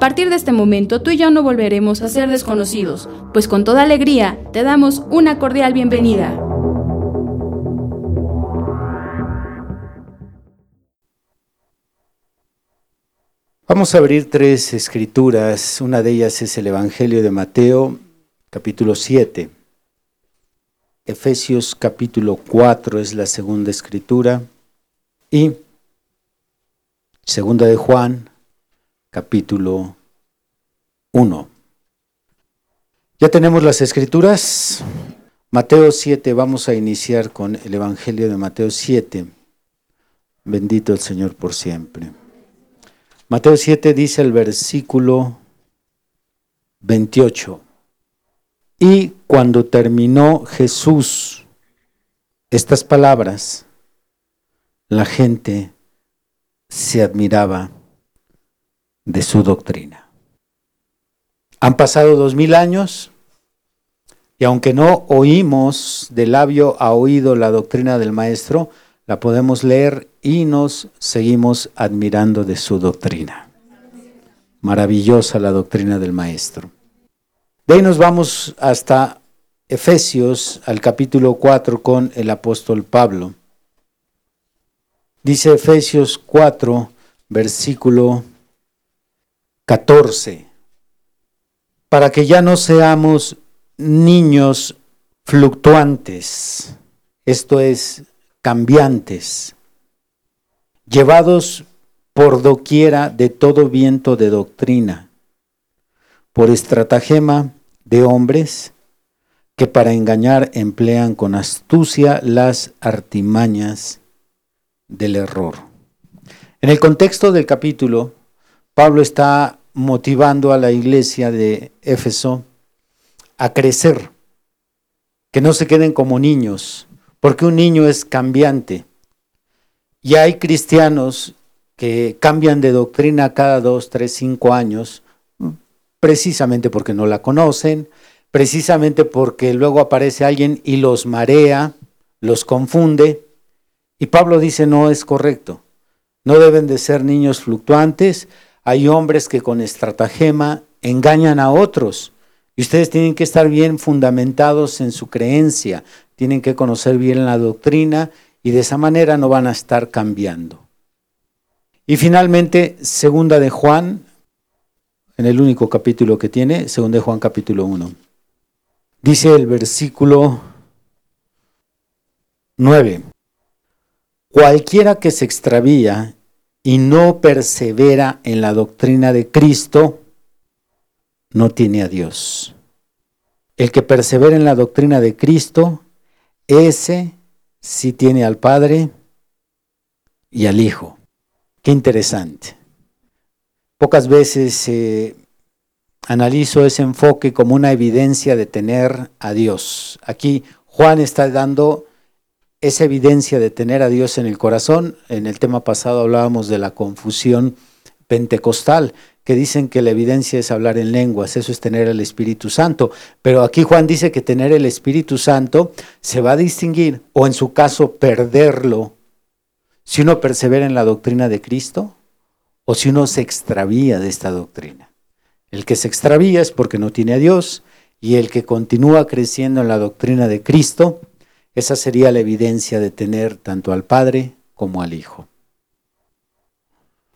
A partir de este momento tú y yo no volveremos a ser desconocidos, pues con toda alegría te damos una cordial bienvenida. Vamos a abrir tres escrituras, una de ellas es el Evangelio de Mateo, capítulo 7. Efesios capítulo 4 es la segunda escritura y segunda de Juan, capítulo 1. Ya tenemos las escrituras. Mateo 7, vamos a iniciar con el Evangelio de Mateo 7. Bendito el Señor por siempre. Mateo 7 dice el versículo 28. Y cuando terminó Jesús estas palabras, la gente se admiraba de su doctrina. Han pasado dos mil años y aunque no oímos de labio a oído la doctrina del Maestro, la podemos leer y nos seguimos admirando de su doctrina. Maravillosa la doctrina del Maestro. De ahí nos vamos hasta Efesios, al capítulo 4, con el apóstol Pablo. Dice Efesios 4, versículo 14. Para que ya no seamos niños fluctuantes, esto es, cambiantes, llevados por doquiera de todo viento de doctrina, por estratagema de hombres que para engañar emplean con astucia las artimañas del error. En el contexto del capítulo, Pablo está motivando a la iglesia de Éfeso a crecer, que no se queden como niños, porque un niño es cambiante. Y hay cristianos que cambian de doctrina cada dos, tres, cinco años, precisamente porque no la conocen, precisamente porque luego aparece alguien y los marea, los confunde. Y Pablo dice, no es correcto. No deben de ser niños fluctuantes, hay hombres que con estratagema engañan a otros. Y ustedes tienen que estar bien fundamentados en su creencia, tienen que conocer bien la doctrina y de esa manera no van a estar cambiando. Y finalmente, segunda de Juan, en el único capítulo que tiene, segunda de Juan capítulo 1. Dice el versículo 9, cualquiera que se extravía y no persevera en la doctrina de Cristo, no tiene a Dios. El que persevera en la doctrina de Cristo, ese sí tiene al Padre y al Hijo. Qué interesante. Pocas veces eh, analizo ese enfoque como una evidencia de tener a Dios. Aquí Juan está dando esa evidencia de tener a Dios en el corazón. En el tema pasado hablábamos de la confusión pentecostal, que dicen que la evidencia es hablar en lenguas, eso es tener el Espíritu Santo. Pero aquí Juan dice que tener el Espíritu Santo se va a distinguir, o en su caso perderlo, si uno persevera en la doctrina de Cristo o si uno se extravía de esta doctrina. El que se extravía es porque no tiene a Dios y el que continúa creciendo en la doctrina de Cristo esa sería la evidencia de tener tanto al Padre como al Hijo.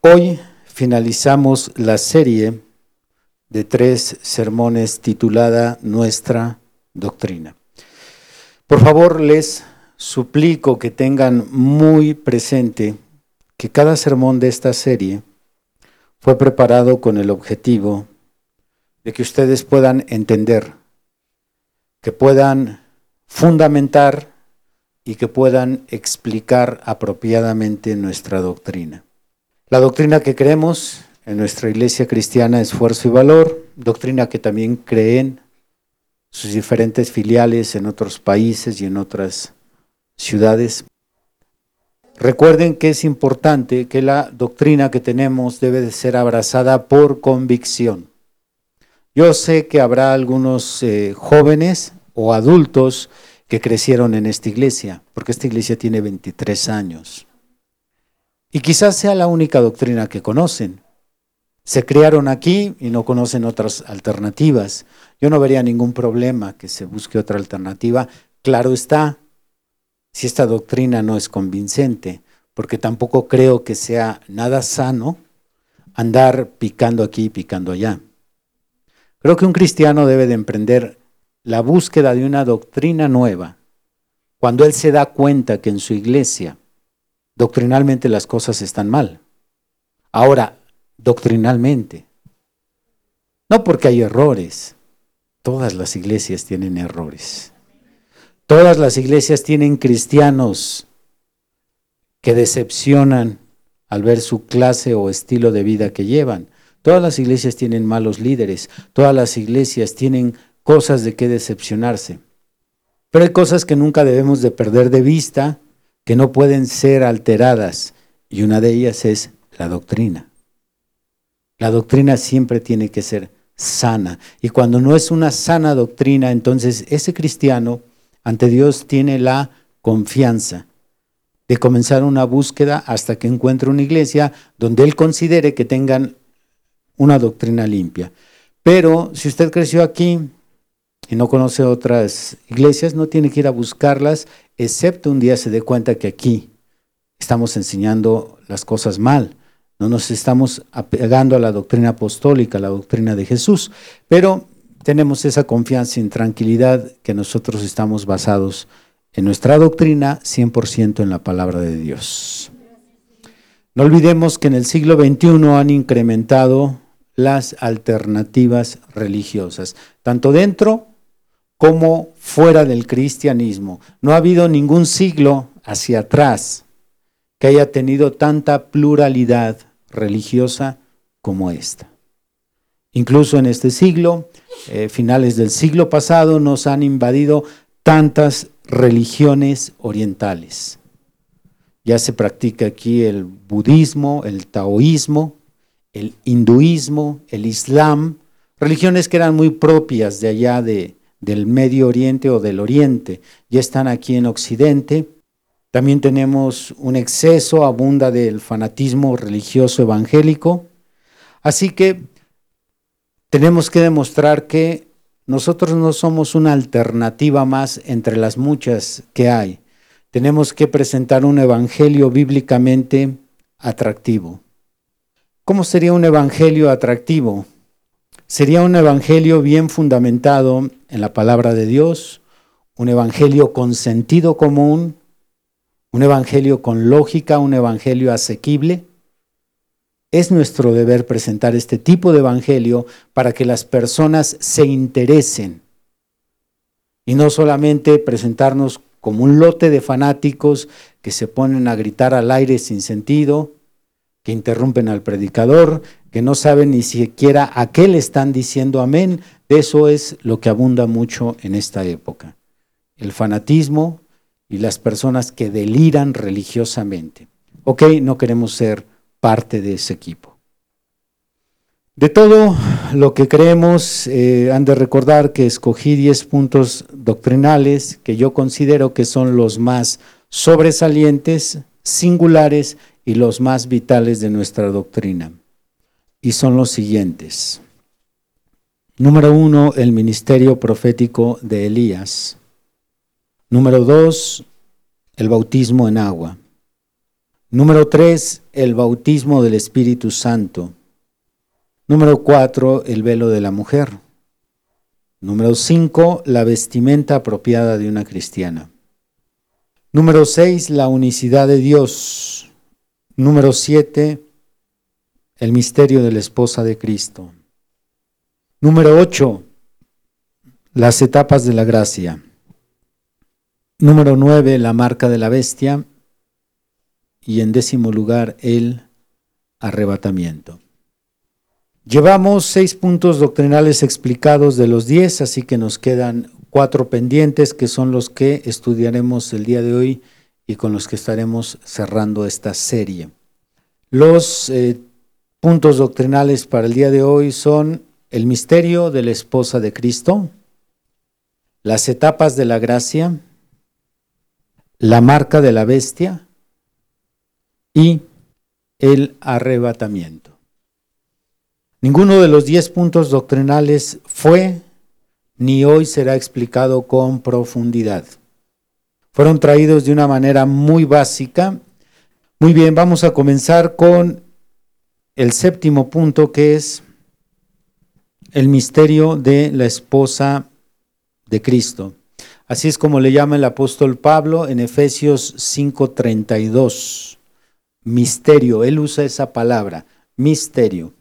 Hoy finalizamos la serie de tres sermones titulada Nuestra Doctrina. Por favor, les suplico que tengan muy presente que cada sermón de esta serie fue preparado con el objetivo de que ustedes puedan entender que puedan fundamentar y que puedan explicar apropiadamente nuestra doctrina. La doctrina que creemos en nuestra iglesia cristiana Esfuerzo y Valor, doctrina que también creen sus diferentes filiales en otros países y en otras ciudades. Recuerden que es importante que la doctrina que tenemos debe de ser abrazada por convicción. Yo sé que habrá algunos eh, jóvenes o adultos que crecieron en esta iglesia, porque esta iglesia tiene 23 años. Y quizás sea la única doctrina que conocen. Se criaron aquí y no conocen otras alternativas. Yo no vería ningún problema que se busque otra alternativa. Claro está, si esta doctrina no es convincente, porque tampoco creo que sea nada sano andar picando aquí y picando allá. Creo que un cristiano debe de emprender la búsqueda de una doctrina nueva cuando él se da cuenta que en su iglesia doctrinalmente las cosas están mal. Ahora, doctrinalmente, no porque hay errores, todas las iglesias tienen errores. Todas las iglesias tienen cristianos que decepcionan al ver su clase o estilo de vida que llevan. Todas las iglesias tienen malos líderes, todas las iglesias tienen cosas de qué decepcionarse. Pero hay cosas que nunca debemos de perder de vista, que no pueden ser alteradas, y una de ellas es la doctrina. La doctrina siempre tiene que ser sana, y cuando no es una sana doctrina, entonces ese cristiano ante Dios tiene la confianza de comenzar una búsqueda hasta que encuentre una iglesia donde él considere que tengan una doctrina limpia. Pero si usted creció aquí y no conoce otras iglesias, no tiene que ir a buscarlas, excepto un día se dé cuenta que aquí estamos enseñando las cosas mal. No nos estamos apegando a la doctrina apostólica, a la doctrina de Jesús, pero tenemos esa confianza y tranquilidad que nosotros estamos basados en nuestra doctrina 100% en la palabra de Dios. No olvidemos que en el siglo XXI han incrementado las alternativas religiosas, tanto dentro como fuera del cristianismo. No ha habido ningún siglo hacia atrás que haya tenido tanta pluralidad religiosa como esta. Incluso en este siglo, eh, finales del siglo pasado, nos han invadido tantas religiones orientales. Ya se practica aquí el budismo, el taoísmo, el hinduismo, el islam, religiones que eran muy propias de allá de, del Medio Oriente o del Oriente, ya están aquí en Occidente. También tenemos un exceso, abunda del fanatismo religioso evangélico. Así que tenemos que demostrar que nosotros no somos una alternativa más entre las muchas que hay. Tenemos que presentar un evangelio bíblicamente atractivo. ¿Cómo sería un evangelio atractivo? Sería un evangelio bien fundamentado en la palabra de Dios, un evangelio con sentido común, un evangelio con lógica, un evangelio asequible. Es nuestro deber presentar este tipo de evangelio para que las personas se interesen y no solamente presentarnos como un lote de fanáticos que se ponen a gritar al aire sin sentido, que interrumpen al predicador, que no saben ni siquiera a qué le están diciendo amén. Eso es lo que abunda mucho en esta época. El fanatismo y las personas que deliran religiosamente. Ok, no queremos ser parte de ese equipo. De todo lo que creemos, eh, han de recordar que escogí 10 puntos doctrinales que yo considero que son los más sobresalientes, singulares y los más vitales de nuestra doctrina. Y son los siguientes. Número uno, el ministerio profético de Elías. Número dos, el bautismo en agua. Número tres, el bautismo del Espíritu Santo. Número cuatro, el velo de la mujer. Número cinco, la vestimenta apropiada de una cristiana. Número seis, la unicidad de Dios. Número 7, el misterio de la esposa de Cristo. Número 8, las etapas de la gracia. Número 9, la marca de la bestia. Y en décimo lugar, el arrebatamiento. Llevamos seis puntos doctrinales explicados de los diez, así que nos quedan cuatro pendientes que son los que estudiaremos el día de hoy y con los que estaremos cerrando esta serie. Los eh, puntos doctrinales para el día de hoy son el misterio de la esposa de Cristo, las etapas de la gracia, la marca de la bestia y el arrebatamiento. Ninguno de los diez puntos doctrinales fue ni hoy será explicado con profundidad. Fueron traídos de una manera muy básica. Muy bien, vamos a comenzar con el séptimo punto que es el misterio de la esposa de Cristo. Así es como le llama el apóstol Pablo en Efesios 5:32. Misterio, él usa esa palabra, misterio.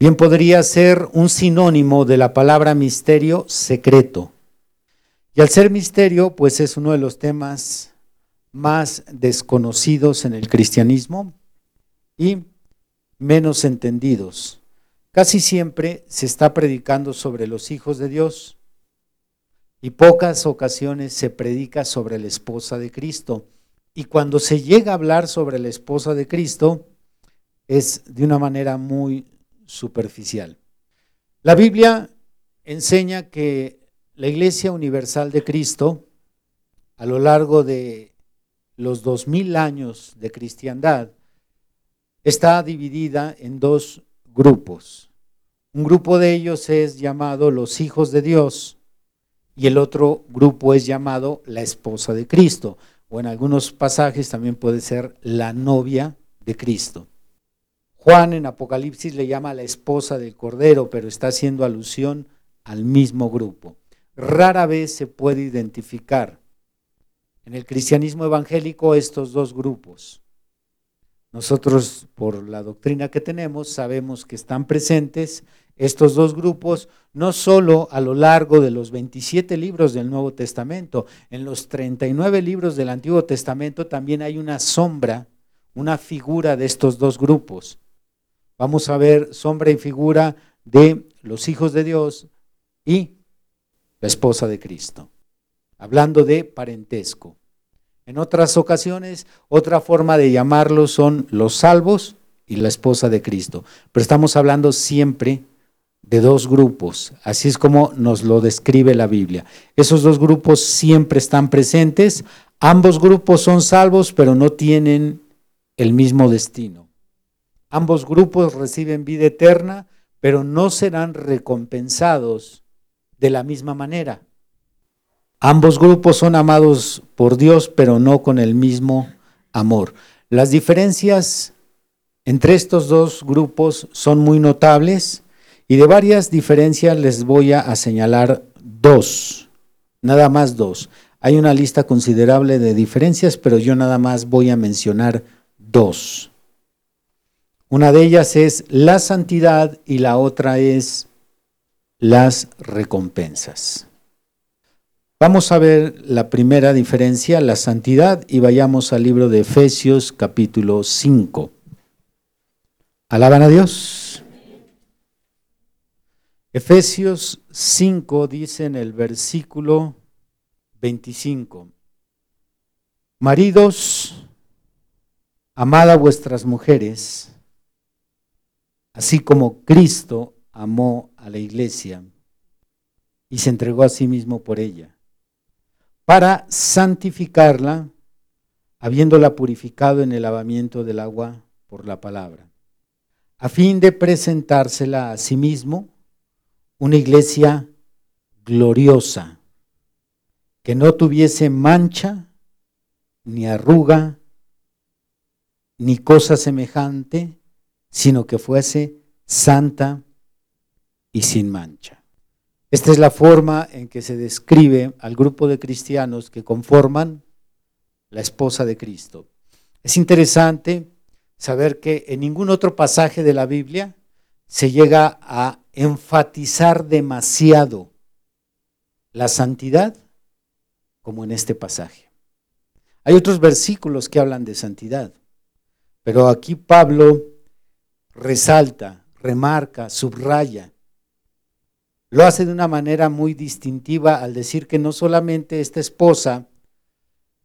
Bien podría ser un sinónimo de la palabra misterio, secreto. Y al ser misterio, pues es uno de los temas más desconocidos en el cristianismo y menos entendidos. Casi siempre se está predicando sobre los hijos de Dios y pocas ocasiones se predica sobre la esposa de Cristo. Y cuando se llega a hablar sobre la esposa de Cristo, es de una manera muy superficial. La Biblia enseña que la Iglesia Universal de Cristo, a lo largo de los dos mil años de cristiandad, está dividida en dos grupos. Un grupo de ellos es llamado los hijos de Dios y el otro grupo es llamado la esposa de Cristo, o en algunos pasajes también puede ser la novia de Cristo. Juan en Apocalipsis le llama la esposa del Cordero, pero está haciendo alusión al mismo grupo. Rara vez se puede identificar en el cristianismo evangélico estos dos grupos. Nosotros, por la doctrina que tenemos, sabemos que están presentes estos dos grupos, no solo a lo largo de los 27 libros del Nuevo Testamento, en los 39 libros del Antiguo Testamento también hay una sombra, una figura de estos dos grupos. Vamos a ver sombra y figura de los hijos de Dios y la esposa de Cristo, hablando de parentesco. En otras ocasiones, otra forma de llamarlos son los salvos y la esposa de Cristo. Pero estamos hablando siempre de dos grupos, así es como nos lo describe la Biblia. Esos dos grupos siempre están presentes, ambos grupos son salvos, pero no tienen el mismo destino. Ambos grupos reciben vida eterna, pero no serán recompensados de la misma manera. Ambos grupos son amados por Dios, pero no con el mismo amor. Las diferencias entre estos dos grupos son muy notables y de varias diferencias les voy a, señalar dos, nada más dos. Hay una lista considerable de diferencias, pero yo nada más voy a mencionar dos. Una de ellas es la santidad y la otra es las recompensas. Vamos a ver la primera diferencia, la santidad, y vayamos al libro de Efesios capítulo 5. Alaban a Dios. Efesios 5 dice en el versículo 25, Maridos, amad a vuestras mujeres, así como Cristo amó a la iglesia y se entregó a sí mismo por ella, para santificarla, habiéndola purificado en el lavamiento del agua por la palabra, a fin de presentársela a sí mismo una iglesia gloriosa, que no tuviese mancha, ni arruga, ni cosa semejante, sino que fuese santa y sin mancha. Esta es la forma en que se describe al grupo de cristianos que conforman la esposa de Cristo. Es interesante saber que en ningún otro pasaje de la Biblia se llega a enfatizar demasiado la santidad como en este pasaje. Hay otros versículos que hablan de santidad, pero aquí Pablo resalta, remarca, subraya. Lo hace de una manera muy distintiva al decir que no solamente esta esposa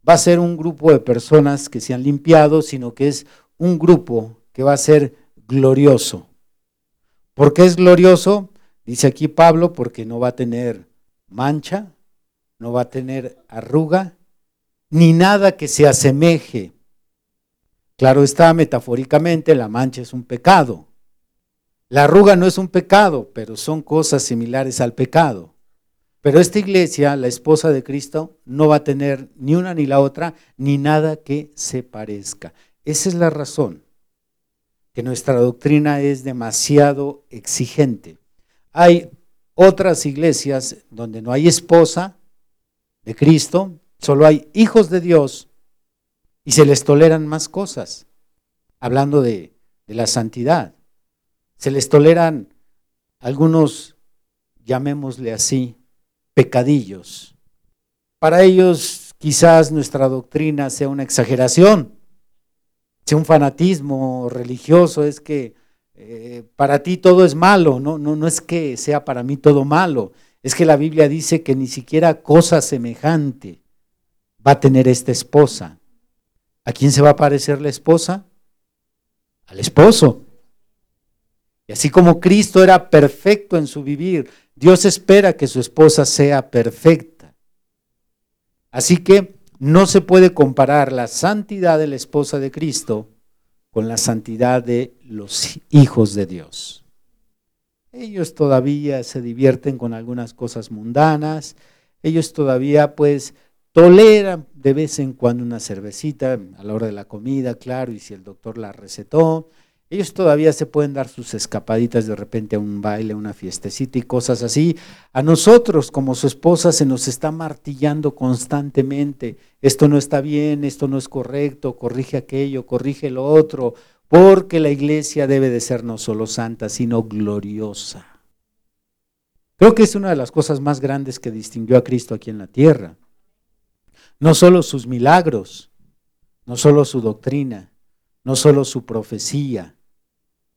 va a ser un grupo de personas que se han limpiado, sino que es un grupo que va a ser glorioso. ¿Por qué es glorioso? Dice aquí Pablo, porque no va a tener mancha, no va a tener arruga, ni nada que se asemeje. Claro está, metafóricamente, la mancha es un pecado. La arruga no es un pecado, pero son cosas similares al pecado. Pero esta iglesia, la esposa de Cristo, no va a tener ni una ni la otra, ni nada que se parezca. Esa es la razón, que nuestra doctrina es demasiado exigente. Hay otras iglesias donde no hay esposa de Cristo, solo hay hijos de Dios y se les toleran más cosas, hablando de, de la santidad. Se les toleran algunos, llamémosle así, pecadillos. Para ellos quizás nuestra doctrina sea una exageración, sea un fanatismo religioso, es que eh, para ti todo es malo, no, no, no es que sea para mí todo malo, es que la Biblia dice que ni siquiera cosa semejante va a tener esta esposa. ¿A quién se va a parecer la esposa? Al esposo. Y así como Cristo era perfecto en su vivir, Dios espera que su esposa sea perfecta. Así que no se puede comparar la santidad de la esposa de Cristo con la santidad de los hijos de Dios. Ellos todavía se divierten con algunas cosas mundanas, ellos todavía pues toleran de vez en cuando una cervecita a la hora de la comida, claro, y si el doctor la recetó, ellos todavía se pueden dar sus escapaditas de repente a un baile, a una fiestecita y cosas así. A nosotros, como su esposa, se nos está martillando constantemente. Esto no está bien, esto no es correcto, corrige aquello, corrige lo otro, porque la iglesia debe de ser no solo santa, sino gloriosa. Creo que es una de las cosas más grandes que distinguió a Cristo aquí en la tierra. No solo sus milagros, no solo su doctrina, no solo su profecía,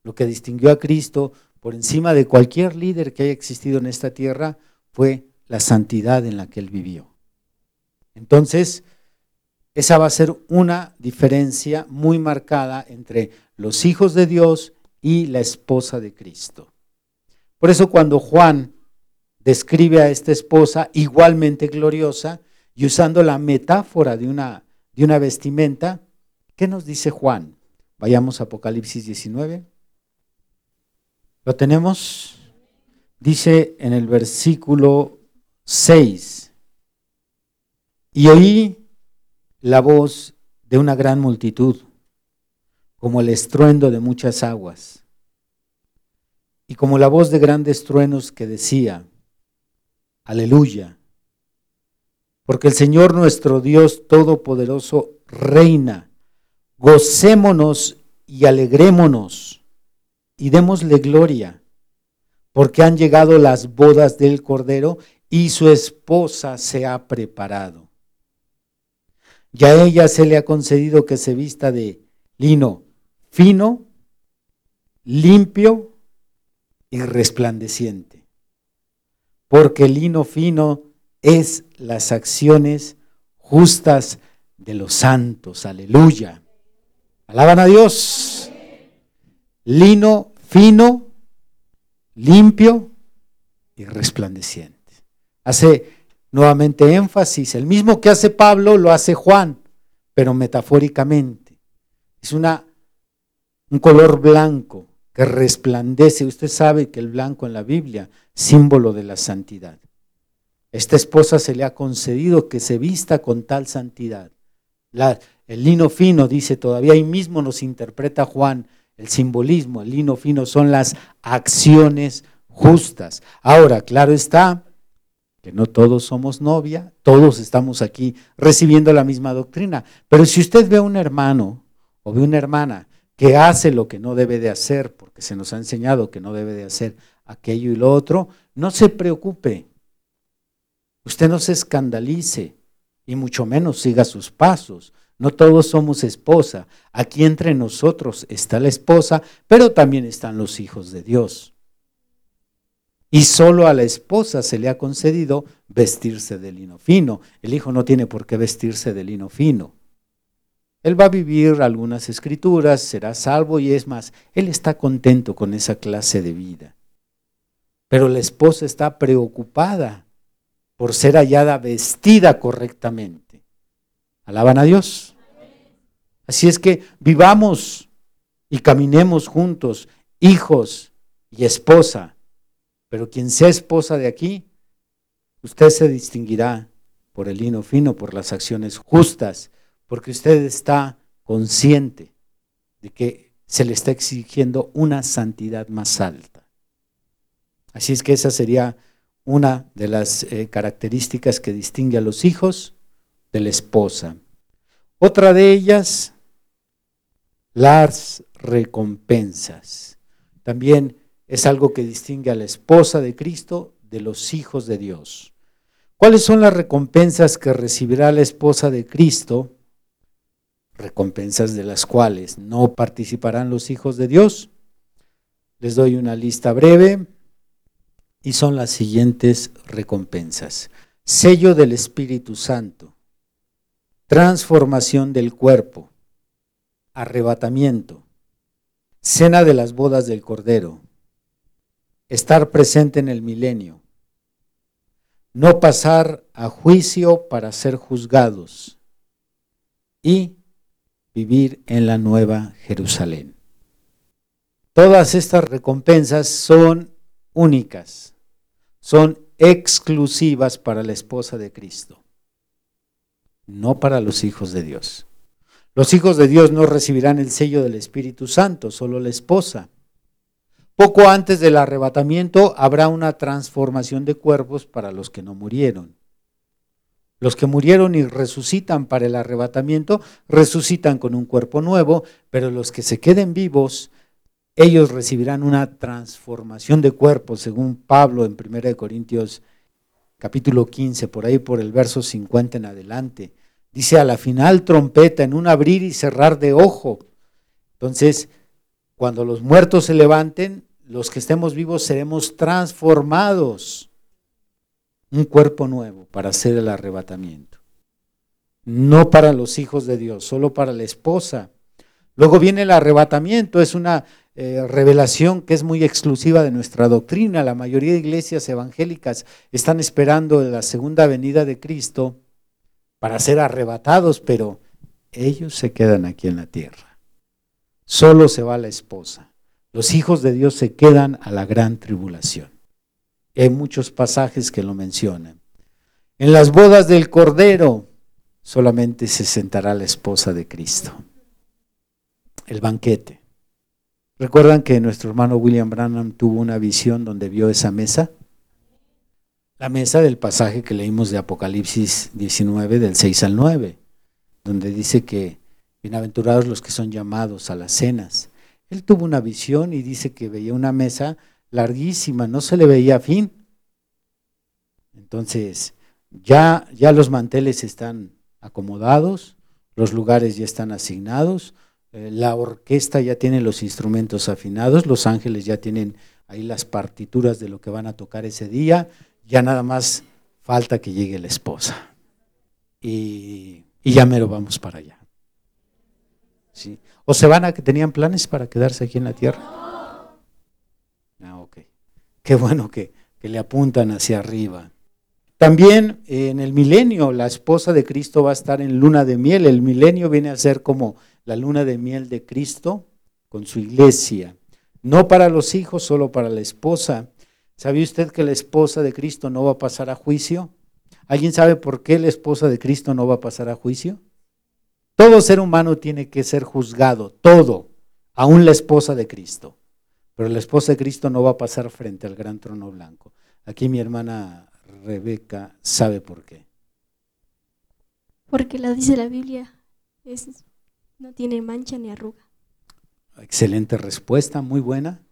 lo que distinguió a Cristo por encima de cualquier líder que haya existido en esta tierra fue la santidad en la que él vivió. Entonces, esa va a ser una diferencia muy marcada entre los hijos de Dios y la esposa de Cristo. Por eso cuando Juan describe a esta esposa igualmente gloriosa y usando la metáfora de una, de una vestimenta, ¿qué nos dice Juan? Vayamos a Apocalipsis 19. ¿Lo tenemos? Dice en el versículo 6, y oí la voz de una gran multitud, como el estruendo de muchas aguas, y como la voz de grandes truenos que decía, aleluya, porque el Señor nuestro Dios Todopoderoso reina, gocémonos y alegrémonos y démosle gloria, porque han llegado las bodas del Cordero y su esposa se ha preparado. Ya a ella se le ha concedido que se vista de lino fino, limpio y resplandeciente, porque el lino fino es las acciones justas de los santos. Aleluya. Alaban a Dios lino fino, limpio y resplandeciente. Hace nuevamente énfasis, el mismo que hace Pablo lo hace Juan, pero metafóricamente. Es una, un color blanco que resplandece. Usted sabe que el blanco en la Biblia, símbolo de la santidad. Esta esposa se le ha concedido que se vista con tal santidad. el lino fino, dice todavía, ahí mismo nos interpreta Juan, el simbolismo, el lino fino son las acciones justas. Ahora, claro está que no todos somos novia, todos estamos aquí recibiendo la misma doctrina, pero si usted ve a un hermano o ve una hermana que hace lo que no debe de hacer, porque se nos ha enseñado que no debe de hacer aquello y lo otro, no se preocupe, Usted no se escandalice y mucho menos siga sus pasos. No todos somos esposa. Aquí entre nosotros está la esposa, pero también están los hijos de Dios. Y solo a la esposa se le ha concedido vestirse de lino fino. El hijo no tiene por qué vestirse de lino fino. Él va a vivir algunas escrituras, será salvo y es más, él está contento con esa clase de vida. Pero la esposa está preocupada por ser hallada vestida correctamente. ¿Alaban a Dios? Así es que vivamos y caminemos juntos, hijos y esposa. Pero quien sea esposa de aquí, usted se distinguirá por el lino fino, por las acciones justas, porque usted está consciente de que se le está exigiendo una santidad más alta. Así es que esa sería una de las eh, características que distingue a los hijos de la esposa. Otra de ellas, las recompensas. También es algo que distingue a la esposa de Cristo de los hijos de Dios. ¿Cuáles son las recompensas que recibirá la esposa de Cristo? Recompensas de las cuales no participarán los hijos de Dios. Les doy una lista breve y son las siguientes recompensas. Sello del Espíritu Santo, transformación del cuerpo, arrebatamiento, cena de las bodas del Cordero, estar presente en el milenio, no pasar a juicio para ser juzgados y vivir en la nueva Jerusalén. Todas estas recompensas son únicas son exclusivas para la esposa de Cristo, no para los hijos de Dios. Los hijos de Dios no recibirán el sello del Espíritu Santo, solo la esposa. Poco antes del arrebatamiento habrá una transformación de cuerpos para los que no murieron. Los que murieron y resucitan para el arrebatamiento, resucitan con un cuerpo nuevo, pero los que se queden vivos ellos recibirán una transformación de cuerpo, según Pablo en 1 Corintios capítulo 15, por ahí por el verso 50 en adelante. Dice, a la final trompeta, en un abrir y cerrar de ojo. Entonces, cuando los muertos se levanten, los que estemos vivos seremos transformados. Un cuerpo nuevo para hacer el arrebatamiento. No para los hijos de Dios, solo para la esposa. Luego viene el arrebatamiento, es una eh, revelación que es muy exclusiva de nuestra doctrina. La mayoría de iglesias evangélicas están esperando la segunda venida de Cristo para ser arrebatados, pero ellos se quedan aquí en la tierra. Solo se va la esposa. Los hijos de Dios se quedan a la gran tribulación. Hay muchos pasajes que lo mencionan. En las bodas del Cordero solamente se sentará la esposa de Cristo. El banquete. ¿Recuerdan que nuestro hermano William Branham tuvo una visión donde vio esa mesa? La mesa del pasaje que leímos de Apocalipsis 19, del 6 al 9, donde dice que bienaventurados los que son llamados a las cenas. Él tuvo una visión y dice que veía una mesa larguísima, no se le veía fin. Entonces, ya, ya los manteles están acomodados, los lugares ya están asignados, la orquesta ya tiene los instrumentos afinados, los ángeles ya tienen ahí las partituras de lo que van a tocar ese día, ya nada más falta que llegue la esposa. Y, ya mero vamos para allá. ¿Sí? ¿O se van a que tenían planes para quedarse aquí en la tierra? Ah, ok. Qué bueno que, que le apuntan hacia arriba. También eh, en el milenio la esposa de Cristo va a estar en luna de miel. El milenio viene a ser como la luna de miel de Cristo con su iglesia. No para los hijos, solo para la esposa. ¿Sabía usted que la esposa de Cristo no va a pasar a juicio? ¿Alguien sabe por qué la esposa de Cristo no va a pasar a juicio? Todo ser humano tiene que ser juzgado, todo, aún la esposa de Cristo. Pero la esposa de Cristo no va a pasar frente al gran trono blanco. Aquí mi hermana Rebeca sabe por qué. Porque la dice la Biblia, es no tiene mancha ni arruga. Excelente respuesta, muy buena,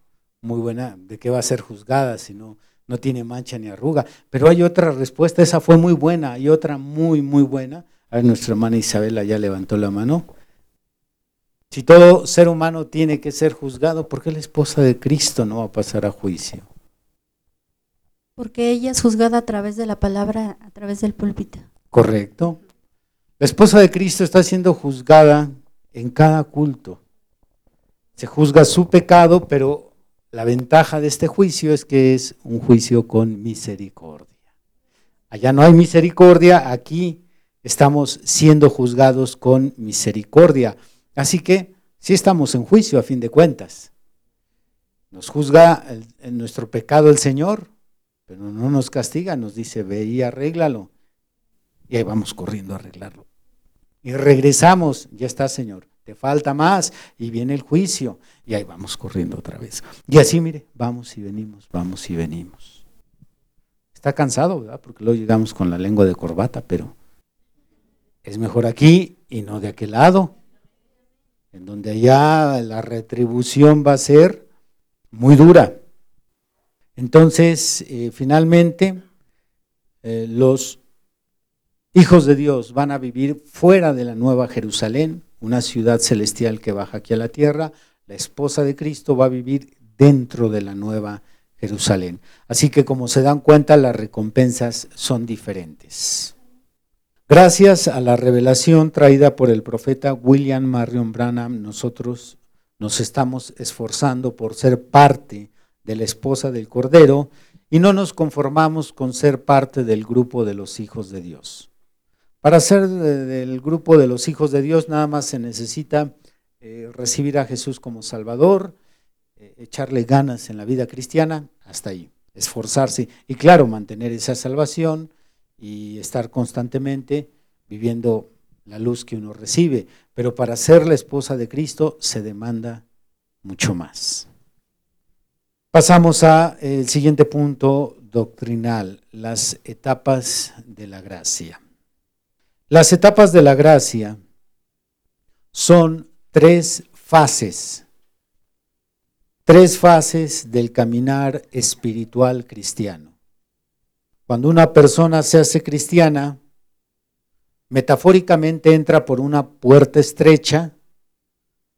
muy buena. ¿De qué va a ser juzgada? Sino no tiene mancha ni arruga. Pero hay otra respuesta, esa fue muy buena, hay otra muy, muy buena. A ver, nuestra hermana Isabela ya levantó la mano. Si todo ser humano tiene que ser juzgado, ¿por qué la esposa de Cristo no va a pasar a juicio? Porque ella es juzgada a través de la palabra, a través del púlpito. Correcto. La esposa de Cristo está siendo juzgada en cada culto. Se juzga su pecado, pero la ventaja de este juicio es que es un juicio con misericordia. Allá no hay misericordia, aquí estamos siendo juzgados con misericordia. Así que sí estamos en juicio a fin de cuentas. Nos juzga en nuestro pecado el Señor, pero no nos castiga, nos dice, ve y arréglalo. Y ahí vamos corriendo a arreglarlo. Y regresamos, ya está Señor, te falta más y viene el juicio y ahí vamos corriendo otra vez. Y así, mire, vamos y venimos, vamos y venimos. Está cansado, ¿verdad? Porque luego llegamos con la lengua de corbata, pero es mejor aquí y no de aquel lado, en donde allá la retribución va a ser muy dura. Entonces, eh, finalmente, eh, los hijos de Dios van a vivir fuera de la Nueva Jerusalén, una ciudad celestial que baja aquí a la tierra, la esposa de Cristo va a vivir dentro de la nueva Jerusalén. Así que como se dan cuenta, las recompensas son diferentes. Gracias a la revelación traída por el profeta William Marion Branham, nosotros nos estamos esforzando por ser parte de la esposa del Cordero y no nos conformamos con ser parte del grupo de los hijos de Dios. Para ser del grupo de los hijos de Dios nada más se necesita eh, recibir a Jesús como Salvador, eh, echarle ganas en la vida cristiana, hasta ahí, esforzarse y claro, mantener esa salvación y estar constantemente viviendo la luz que uno recibe. Pero para ser la esposa de Cristo se demanda mucho más. Pasamos al siguiente punto doctrinal, las etapas de la gracia. Las etapas de la gracia son tres fases, tres fases del caminar espiritual cristiano. Cuando una persona se hace cristiana, metafóricamente entra por una puerta estrecha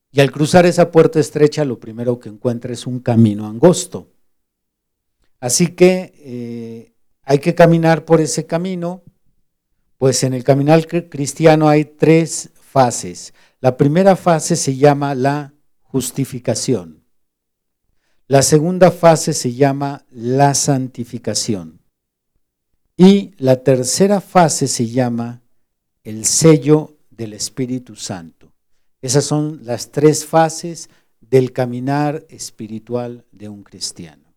y al cruzar esa puerta estrecha lo primero que encuentra es un camino angosto. Así que eh, hay que caminar por ese camino, pues en el caminar cristiano hay tres fases. La primera fase se llama la justificación. La segunda fase se llama la santificación. Y la tercera fase se llama el sello del Espíritu Santo. Esas son las tres fases del caminar espiritual de un cristiano.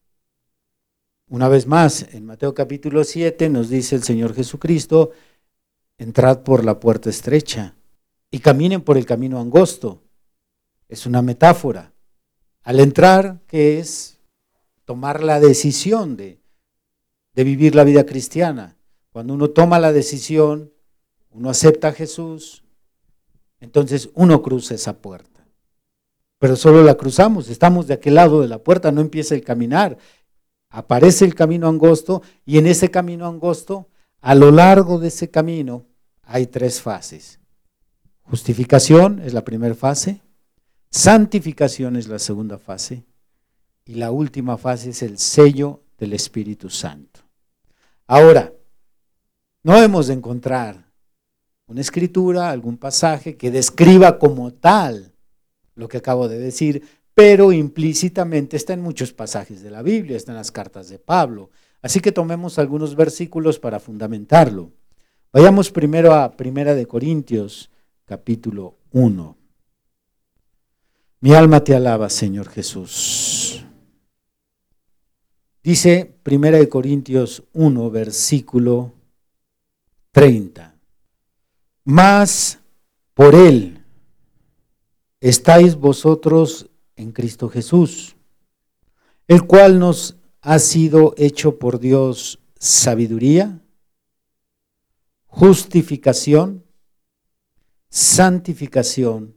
Una vez más, en Mateo capítulo 7 nos dice el Señor Jesucristo, entrad por la puerta estrecha y caminen por el camino angosto. Es una metáfora. Al entrar, que es tomar la decisión de, vivir la vida cristiana. Cuando uno toma la decisión, uno acepta a Jesús, entonces uno cruza esa puerta. Pero solo la cruzamos, estamos de aquel lado de la puerta, no empieza el caminar. Aparece el camino angosto y en ese camino angosto, a lo largo de ese camino, hay tres fases. Justificación es la primera fase, santificación es la segunda fase y la última fase es el sello del Espíritu Santo. Ahora, no hemos de encontrar una escritura, algún pasaje que describa como tal lo que acabo de decir, pero implícitamente está en muchos pasajes de la Biblia, está en las cartas de Pablo. Así que tomemos algunos versículos para fundamentarlo. Vayamos primero a Primera de Corintios capítulo 1. Mi alma te alaba, Señor Jesús. Dice 1 Corintios 1, versículo 30. Más por Él estáis vosotros en Cristo Jesús, el cual nos ha sido hecho por Dios sabiduría, justificación, santificación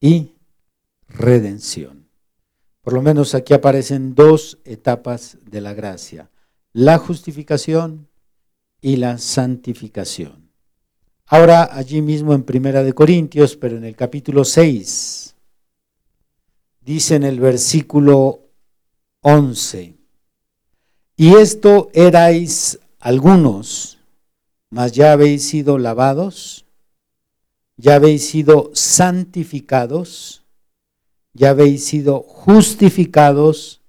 y redención. Por lo menos aquí aparecen dos etapas de la gracia, la justificación y la santificación. Ahora allí mismo en Primera de Corintios, pero en el capítulo 6, dice en el versículo 11, y esto erais algunos, mas ya habéis sido lavados, ya habéis sido santificados, ya habéis sido justificados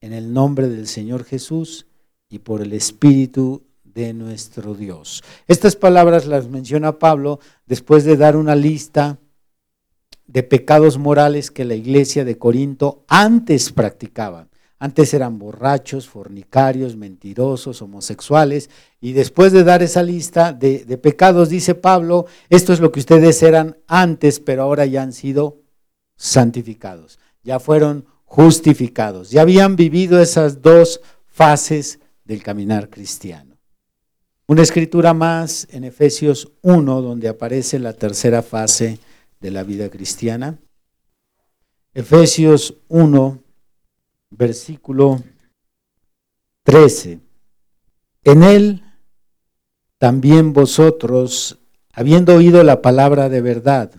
en el nombre del Señor Jesús y por el Espíritu de nuestro Dios. Estas palabras las menciona Pablo después de dar una lista de pecados morales que la iglesia de Corinto antes practicaba. Antes eran borrachos, fornicarios, mentirosos, homosexuales. Y después de dar esa lista de, pecados, dice Pablo, esto es lo que ustedes eran antes, pero ahora ya han sido santificados. Ya fueron justificados. Ya habían vivido esas dos fases del caminar cristiano. Una escritura más en Efesios 1, donde aparece la tercera fase de la vida cristiana. Efesios 1, versículo 13. En él también vosotros, habiendo oído la palabra de verdad,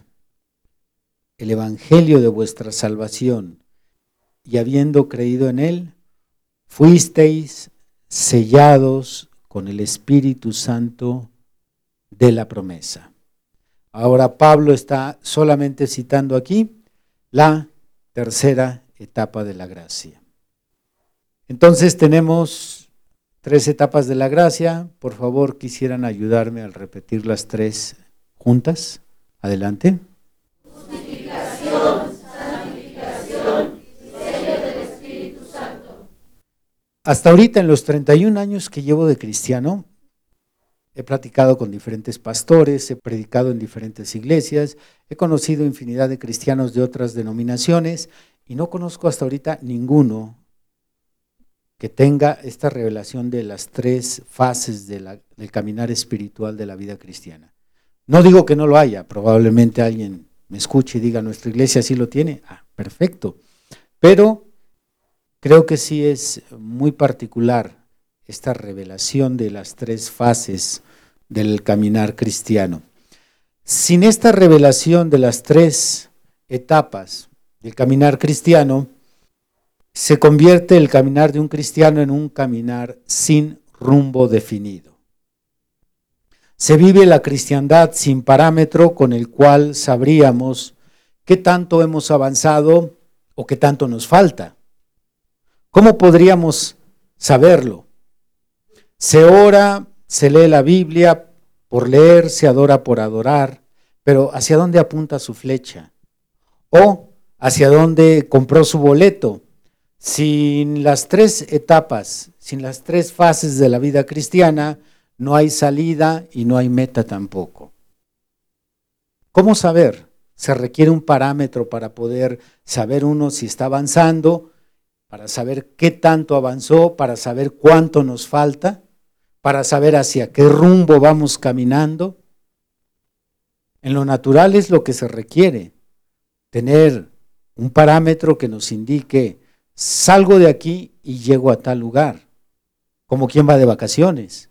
el evangelio de vuestra salvación, y habiendo creído en él, fuisteis sellados con el Espíritu Santo de la promesa. Ahora Pablo está solamente citando aquí la tercera etapa de la gracia. Entonces tenemos tres etapas de la gracia. Por favor, quisieran ayudarme al repetir las tres juntas. Adelante. Justificación, santificación, sello del Espíritu Santo. Hasta ahorita, en los 31 años que llevo de cristiano, he platicado con diferentes pastores, he predicado en diferentes iglesias, he conocido infinidad de cristianos de otras denominaciones y no conozco hasta ahorita ninguno que tenga esta revelación de las tres fases del caminar espiritual de la vida cristiana. No digo que no lo haya, probablemente alguien me escuche y diga, nuestra iglesia sí lo tiene, ah, perfecto, pero creo que sí es muy particular esta revelación de las tres fases del caminar cristiano. Sin esta revelación de las tres etapas del caminar cristiano, se convierte el caminar de un cristiano en un caminar sin rumbo definido. Se vive la cristiandad sin parámetro con el cual sabríamos qué tanto hemos avanzado o qué tanto nos falta. ¿Cómo podríamos saberlo? Se ora, se lee la Biblia por leer, se adora por adorar, pero ¿hacia dónde apunta su flecha? ¿O hacia dónde compró su boleto? Sin las tres etapas, sin las tres fases de la vida cristiana, no hay salida y no hay meta tampoco. ¿Cómo saber? Se requiere un parámetro para poder saber uno si está avanzando, para saber qué tanto avanzó, para saber cuánto nos falta, para saber hacia qué rumbo vamos caminando. En lo natural es lo que se requiere, tener un parámetro que nos indique salgo de aquí y llego a tal lugar, como quien va de vacaciones.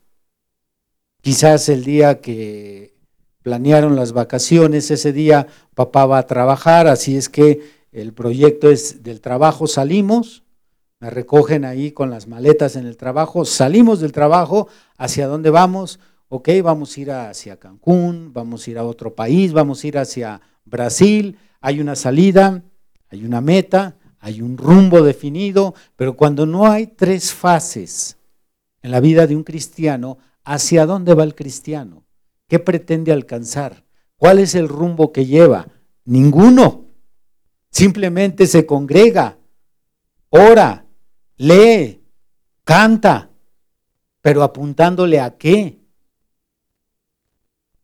Quizás el día que planearon las vacaciones, ese día papá va a trabajar, así es que el proyecto es del trabajo salimos, me recogen ahí con las maletas en el trabajo, salimos del trabajo, ¿hacia dónde vamos? Ok, vamos a ir hacia Cancún, vamos a ir a otro país, vamos a ir hacia Brasil, hay una salida, hay una meta, hay un rumbo definido, pero cuando no hay tres fases en la vida de un cristiano, ¿hacia dónde va el cristiano? ¿Qué pretende alcanzar? ¿Cuál es el rumbo que lleva? Ninguno. Simplemente se congrega, ora, lee, canta, pero apuntándole a qué?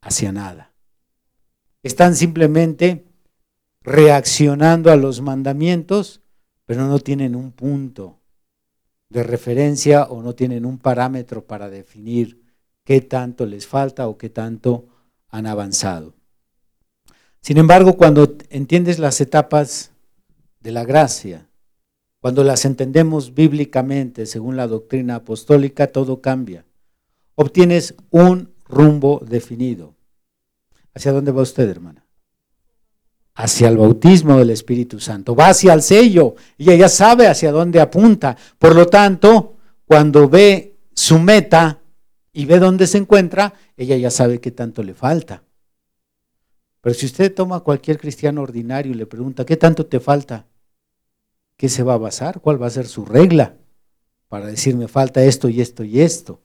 Hacia nada. Están simplemente reaccionando a los mandamientos pero no tienen un punto de referencia o no tienen un parámetro para definir qué tanto les falta o qué tanto han avanzado. Sin embargo, cuando entiendes las etapas de la gracia, Cuando las entendemos bíblicamente, según la doctrina apostólica, todo cambia. Obtienes un rumbo definido. ¿Hacia dónde va usted, hermana? Hacia el bautismo del Espíritu Santo. Va hacia el sello. Ella ya sabe hacia dónde apunta. Por lo tanto, cuando ve su meta y ve dónde se encuentra, ella ya sabe qué tanto le falta. Pero si usted toma a cualquier cristiano ordinario y le pregunta, ¿qué tanto te falta? ¿Qué se va a basar? ¿Cuál va a ser su regla? Para decir, me falta esto y esto y esto.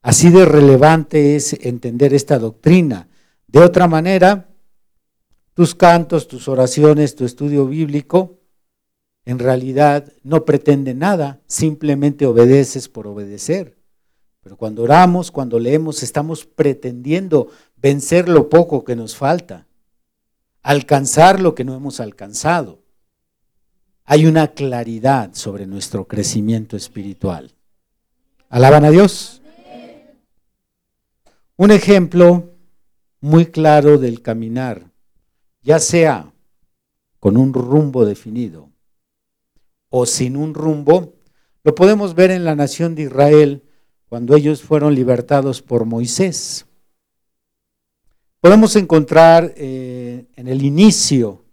Así de relevante es entender esta doctrina. De otra manera, tus cantos, tus oraciones, tu estudio bíblico, en realidad no pretenden nada, simplemente obedeces por obedecer. Pero cuando oramos, cuando leemos, estamos pretendiendo vencer lo poco que nos falta, alcanzar lo que no hemos alcanzado. Hay una claridad sobre nuestro crecimiento espiritual. ¿Alaban a Dios? Un ejemplo muy claro del caminar, ya sea con un rumbo definido o sin un rumbo, lo podemos ver en la nación de Israel cuando ellos fueron libertados por Moisés. Podemos encontrar eh, en el inicio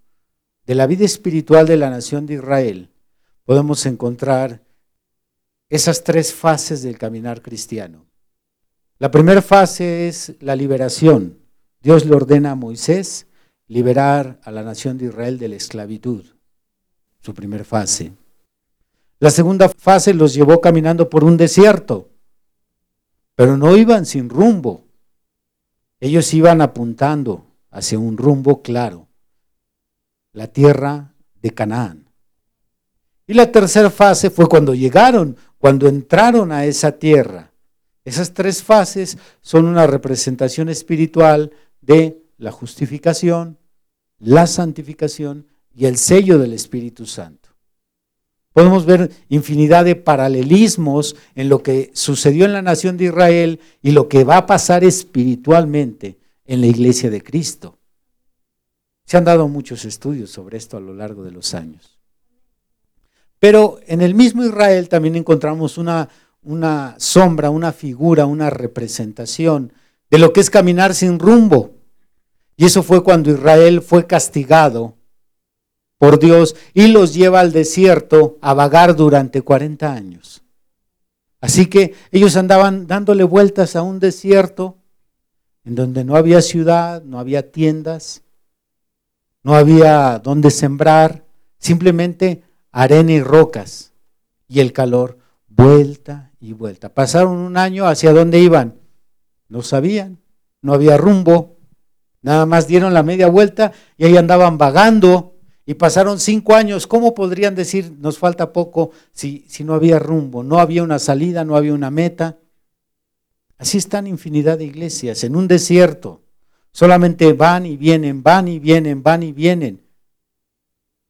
de la vida espiritual de la nación de Israel, podemos encontrar esas tres fases del caminar cristiano. La primera fase es la liberación. Dios le ordena a Moisés liberar a la nación de Israel de la esclavitud, su primera fase. La segunda fase los llevó caminando por un desierto pero no iban sin rumbo. Ellos iban apuntando hacia un rumbo claro, la tierra de Canaán. Y la tercera fase fue cuando llegaron, cuando entraron a esa tierra. Esas tres fases son una representación espiritual de la justificación, la santificación y el sello del Espíritu Santo. Podemos ver infinidad de paralelismos en lo que sucedió en la nación de Israel y lo que va a pasar espiritualmente en la iglesia de Cristo. Se han dado muchos estudios sobre esto a lo largo de los años. Pero en el mismo Israel también encontramos una, una sombra, una figura, una representación de lo que es caminar sin rumbo. Y eso fue cuando Israel fue castigado por Dios y los lleva al desierto a vagar durante 40 años. Así que ellos andaban dándole vueltas a un desierto en donde no había ciudad, no había tiendas, no había donde sembrar, simplemente arena y rocas y el calor, vuelta y vuelta. Pasaron un año, ¿hacia dónde iban? No sabían, no había rumbo, nada más dieron la media vuelta y ahí andaban vagando y pasaron cinco años, ¿cómo podrían decir nos falta poco si, si no había rumbo, no había una salida, no había una meta? Así están infinidad de iglesias en un desierto. Solamente van y vienen, van y vienen, van y vienen.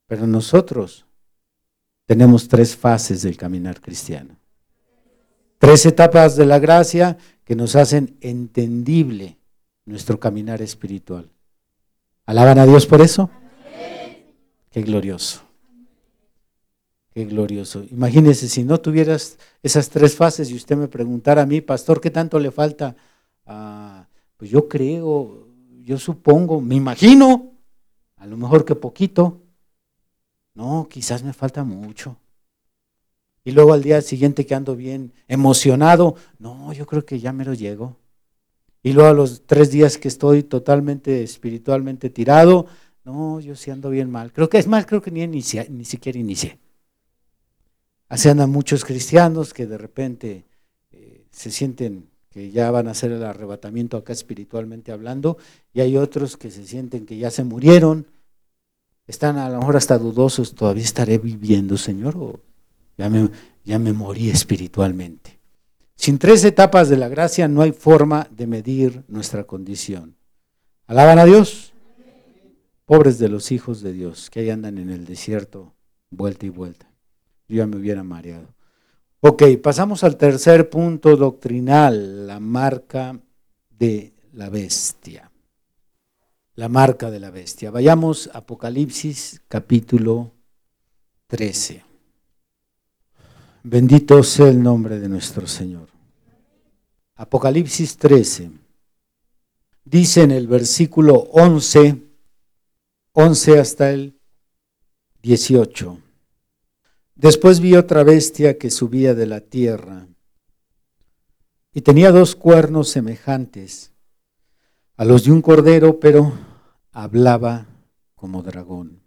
Pero nosotros tenemos tres fases del caminar cristiano. Tres etapas de la gracia que nos hacen entendible nuestro caminar espiritual. ¿Alaban a Dios por eso? Qué glorioso. Qué glorioso. Imagínese si no tuvieras esas tres fases y usted me preguntara a mí, pastor, ¿qué tanto le falta? Ah, pues yo creo, yo supongo, me imagino, a lo mejor que poquito. No, quizás me falta mucho. Y luego al día siguiente que ando bien emocionado, no, yo creo que ya me lo llego. Y luego a los tres días que estoy totalmente espiritualmente tirado, no, yo sí ando bien mal. Creo que es más, creo que ni, ni siquiera inicié. Así andan muchos cristianos que de repente eh, se sienten que ya van a hacer el arrebatamiento acá espiritualmente hablando, y hay otros que se sienten que ya se murieron, están a lo mejor hasta dudosos, todavía estaré viviendo, Señor, o ya me, ya me morí espiritualmente. Sin tres etapas de la gracia no hay forma de medir nuestra condición. ¿Alaban a Dios? Pobres de los hijos de Dios que ahí andan en el desierto, vuelta y vuelta. Yo ya me hubiera mareado. Ok, pasamos al tercer punto doctrinal, la marca de la bestia. La marca de la bestia. Vayamos a Apocalipsis capítulo 13. Bendito sea el nombre de nuestro Señor. Apocalipsis 13. Dice en el versículo 11, 11 hasta el 18. Después vi otra bestia que subía de la tierra y tenía dos cuernos semejantes a los de un cordero, pero hablaba como dragón.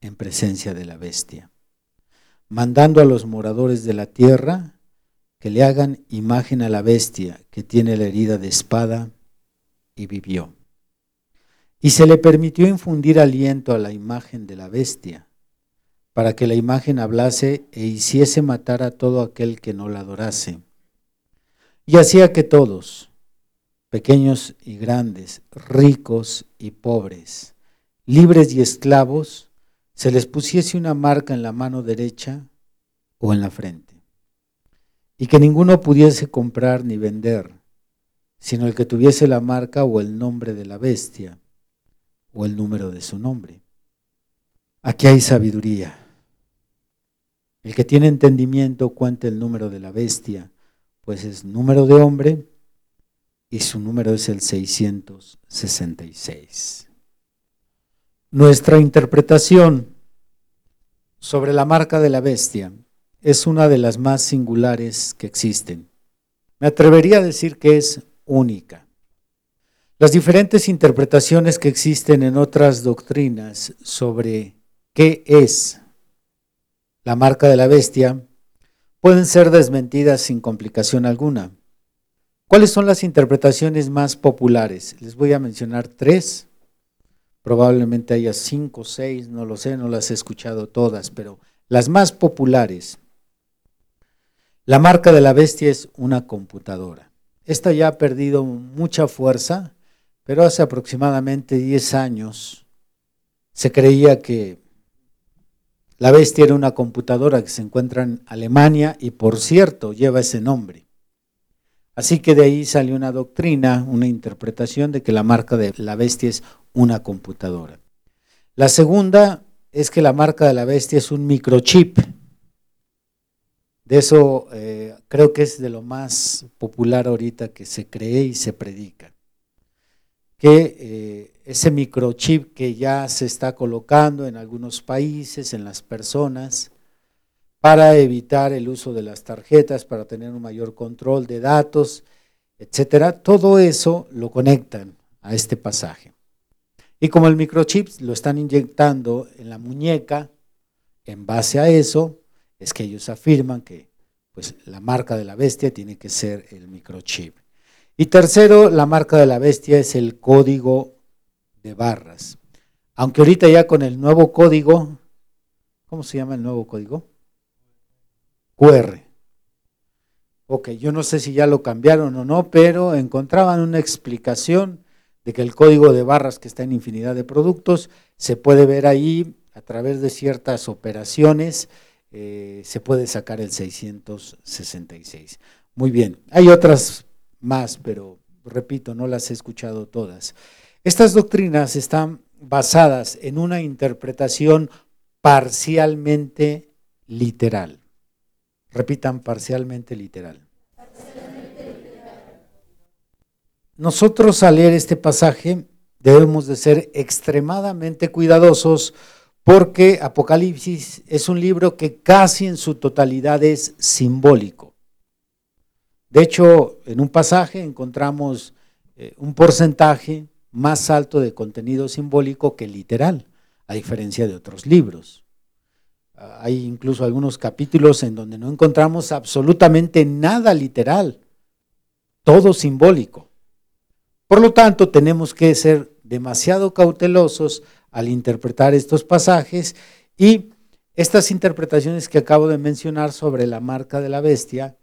en presencia de la bestia, mandando a los moradores de la tierra que le hagan imagen a la bestia que tiene la herida de espada y vivió. Y se le permitió infundir aliento a la imagen de la bestia para que la imagen hablase e hiciese matar a todo aquel que no la adorase. Y hacía que todos, pequeños y grandes, ricos y pobres, libres y esclavos, se les pusiese una marca en la mano derecha o en la frente, y que ninguno pudiese comprar ni vender, sino el que tuviese la marca o el nombre de la bestia o el número de su nombre. Aquí hay sabiduría. El que tiene entendimiento cuenta el número de la bestia, pues es número de hombre y su número es el 666. Nuestra interpretación sobre la marca de la bestia es una de las más singulares que existen. Me atrevería a decir que es única. Las diferentes interpretaciones que existen en otras doctrinas sobre qué es la marca de la bestia, pueden ser desmentidas sin complicación alguna. ¿Cuáles son las interpretaciones más populares? Les voy a mencionar tres. Probablemente haya cinco o seis, no lo sé, no las he escuchado todas, pero las más populares. La marca de la bestia es una computadora. Esta ya ha perdido mucha fuerza, pero hace aproximadamente 10 años se creía que la bestia era una computadora que se encuentra en Alemania y por cierto lleva ese nombre. Así que de ahí salió una doctrina, una interpretación de que la marca de la bestia es una computadora. La segunda es que la marca de la bestia es un microchip. De eso eh, creo que es de lo más popular ahorita que se cree y se predica. Que eh, ese microchip que ya se está colocando en algunos países, en las personas, para evitar el uso de las tarjetas, para tener un mayor control de datos, etcétera. Todo eso lo conectan a este pasaje. Y como el microchip lo están inyectando en la muñeca, en base a eso, es que ellos afirman que pues, la marca de la bestia tiene que ser el microchip. Y tercero, la marca de la bestia es el código de barras. Aunque ahorita ya con el nuevo código, ¿cómo se llama el nuevo código? QR. Ok, yo no sé si ya lo cambiaron o no, pero encontraban una explicación de que el código de barras que está en infinidad de productos se puede ver ahí a través de ciertas operaciones, eh, se puede sacar el 666. Muy bien, hay otras más, pero repito, no las he escuchado todas. Estas doctrinas están basadas en una interpretación parcialmente literal. Repitan, parcialmente literal. Nosotros al leer este pasaje debemos de ser extremadamente cuidadosos porque Apocalipsis es un libro que casi en su totalidad es simbólico. De hecho, en un pasaje encontramos eh, un porcentaje más alto de contenido simbólico que literal, a diferencia de otros libros. Ah, hay incluso algunos capítulos en donde no encontramos absolutamente nada literal, todo simbólico. Por lo tanto, tenemos que ser demasiado cautelosos al interpretar estos pasajes Y estas interpretaciones que acabo de mencionar sobre la marca de la bestia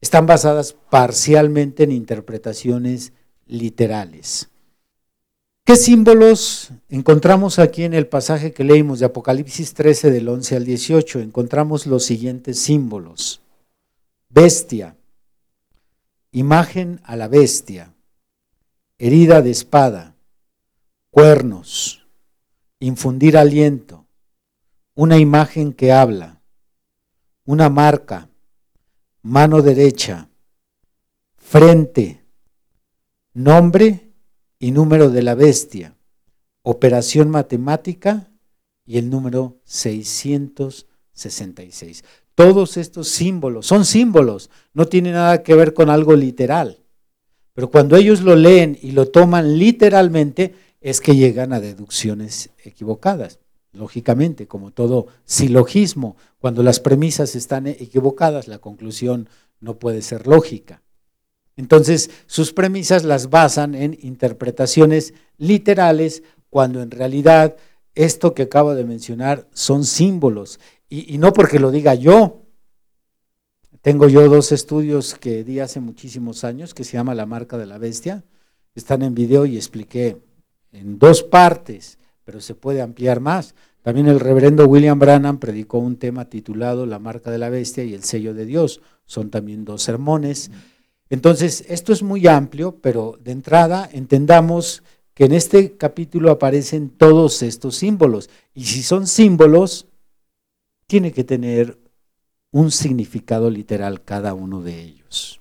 están basadas parcialmente en interpretaciones literales. ¿Qué símbolos encontramos aquí en el pasaje que leímos de Apocalipsis 13 del 11 al 18? Encontramos los siguientes símbolos. Bestia, imagen a la bestia, herida de espada, cuernos, infundir aliento, una imagen que habla, una marca, mano derecha, frente, nombre y número de la bestia, operación matemática y el número 666. Todos estos símbolos son símbolos, no tiene nada que ver con algo literal. Pero cuando ellos lo leen y lo toman literalmente, es que llegan a deducciones equivocadas. Lógicamente, como todo silogismo, cuando las premisas están equivocadas, la conclusión no puede ser lógica. Entonces, sus premisas las basan en interpretaciones literales, cuando en realidad esto que acabo de mencionar son símbolos. Y, no porque lo diga yo. Tengo yo dos estudios que di hace muchísimos años que se llama La marca de la bestia. Están en video y expliqué en dos partes, pero se puede ampliar más. También el reverendo William Branham predicó un tema titulado La marca de la bestia y el sello de Dios. Son también dos sermones. Entonces, esto es muy amplio, pero de entrada entendamos que en este capítulo aparecen todos estos símbolos. Y si son símbolos, tiene que tener un significado literal cada uno de ellos.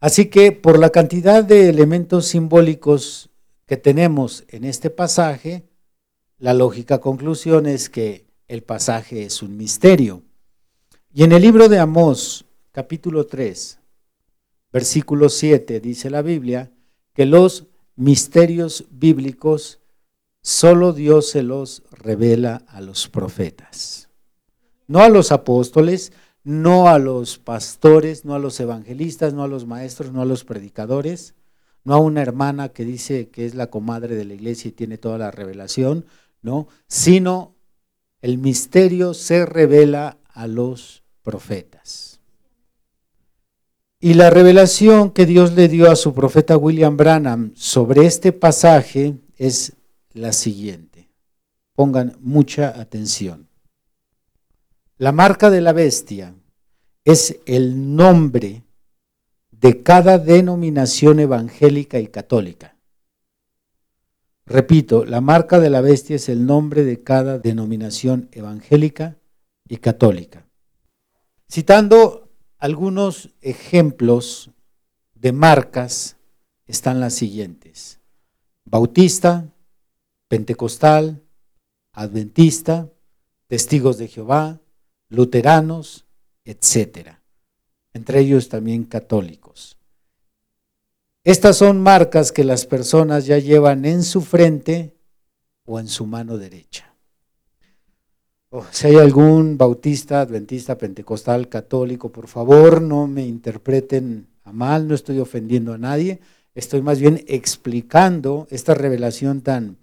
Así que por la cantidad de elementos simbólicos que tenemos en este pasaje, la lógica conclusión es que el pasaje es un misterio. Y en el libro de Amós, capítulo 3, versículo 7, dice la Biblia que los misterios bíblicos solo Dios se los revela a los profetas no a los apóstoles, no a los pastores, no a los evangelistas, no a los maestros, no a los predicadores, no a una hermana que dice que es la comadre de la iglesia y tiene toda la revelación, no, sino el misterio se revela a los profetas. Y la revelación que Dios le dio a su profeta William Branham sobre este pasaje es la siguiente. Pongan mucha atención. La marca de la bestia es el nombre de cada denominación evangélica y católica. Repito, la marca de la bestia es el nombre de cada denominación evangélica y católica. Citando algunos ejemplos de marcas, están las siguientes. Bautista, Pentecostal, Adventista, Testigos de Jehová, luteranos, etcétera, entre ellos también católicos. Estas son marcas que las personas ya llevan en su frente o en su mano derecha. Oh, si hay algún bautista, adventista, pentecostal, católico, por favor no me interpreten a mal, no estoy ofendiendo a nadie, estoy más bien explicando esta revelación tan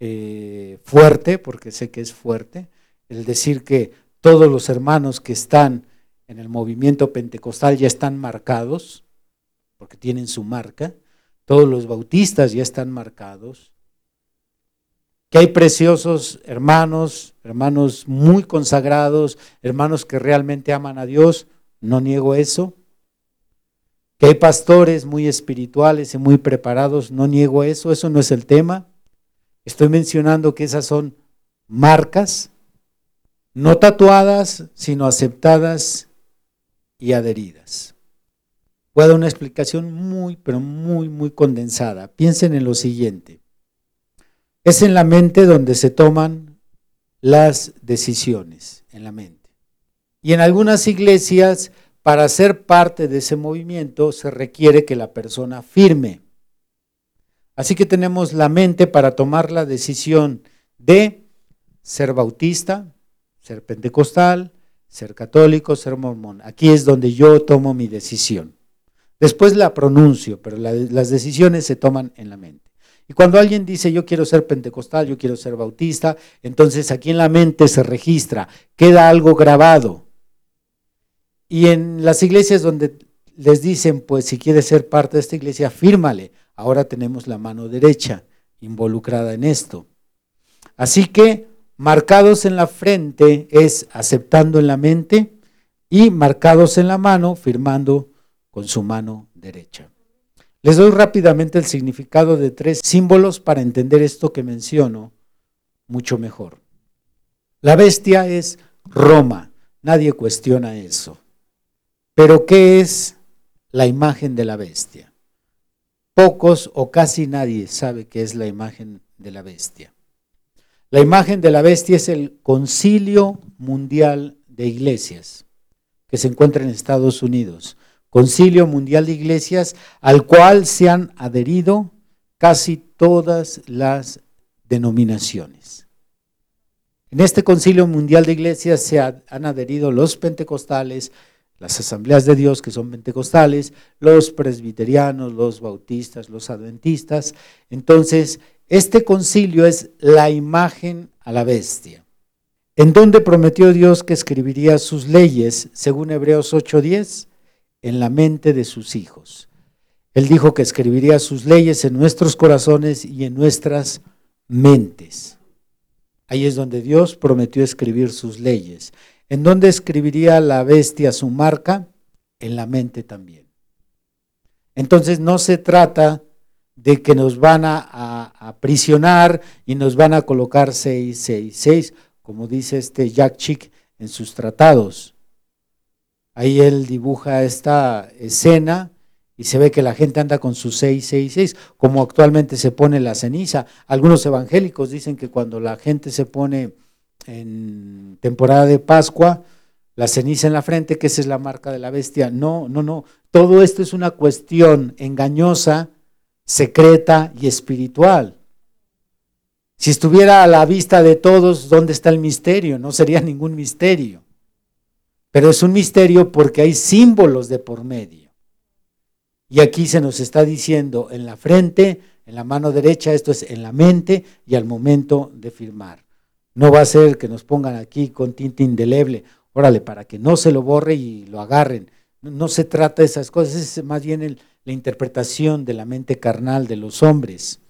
eh, fuerte, porque sé que es fuerte, el decir que todos los hermanos que están en el movimiento pentecostal ya están marcados, porque tienen su marca. Todos los bautistas ya están marcados. Que hay preciosos hermanos, hermanos muy consagrados, hermanos que realmente aman a Dios, no niego eso. Que hay pastores muy espirituales y muy preparados, no niego eso, eso no es el tema. Estoy mencionando que esas son marcas no tatuadas, sino aceptadas y adheridas. Voy a dar una explicación muy, pero muy, muy condensada. Piensen en lo siguiente. Es en la mente donde se toman las decisiones, en la mente. Y en algunas iglesias, para ser parte de ese movimiento, se requiere que la persona firme. Así que tenemos la mente para tomar la decisión de ser bautista, ser pentecostal, ser católico, ser mormón. Aquí es donde yo tomo mi decisión. Después la pronuncio, pero las decisiones se toman en la mente. Y cuando alguien dice yo quiero ser pentecostal, yo quiero ser bautista, entonces aquí en la mente se registra, queda algo grabado. Y en las iglesias donde les dicen, pues si quieres ser parte de esta iglesia, fírmale. Ahora tenemos la mano derecha involucrada en esto. Así que marcados en la frente es aceptando en la mente y marcados en la mano firmando con su mano derecha. Les doy rápidamente el significado de tres símbolos para entender esto que menciono mucho mejor. La bestia es Roma, nadie cuestiona eso. Pero ¿qué es la imagen de la bestia? Pocos o casi nadie sabe qué es la imagen de la bestia. La imagen de la bestia es el Concilio Mundial de Iglesias, que se encuentra en Estados Unidos. Concilio Mundial de Iglesias, al cual se han adherido casi todas las denominaciones. En este Concilio Mundial de Iglesias se han adherido los pentecostales, las asambleas de Dios que son pentecostales, los presbiterianos, los bautistas, los adventistas. Entonces, este concilio es la imagen a la bestia. ¿En dónde prometió Dios que escribiría sus leyes, según Hebreos 8:10? En la mente de sus hijos. Él dijo que escribiría sus leyes en nuestros corazones y en nuestras mentes. Ahí es donde Dios prometió escribir sus leyes. ¿En dónde escribiría la bestia su marca? En la mente también. Entonces no se trata de que nos van a, aprisionar y nos van a colocar 666, como dice este Jack Chick en sus tratados. Ahí él dibuja esta escena y se ve que la gente anda con su 666, como actualmente se pone la ceniza. Algunos evangélicos dicen que cuando la gente se pone en temporada de Pascua, la ceniza en la frente, que esa es la marca de la bestia. No, no, no. Todo esto es una cuestión engañosa, secreta y espiritual. Si estuviera a la vista de todos, ¿dónde está el misterio? No sería ningún misterio. Pero es un misterio porque hay símbolos de por medio. Y aquí se nos está diciendo en la frente, en la mano derecha, esto es en la mente y al momento de firmar. No va a ser que nos pongan aquí con tinta indeleble, órale, para que no se lo borre y lo agarren. No, se trata de esas cosas, es más bien la interpretación de la mente carnal de los hombres.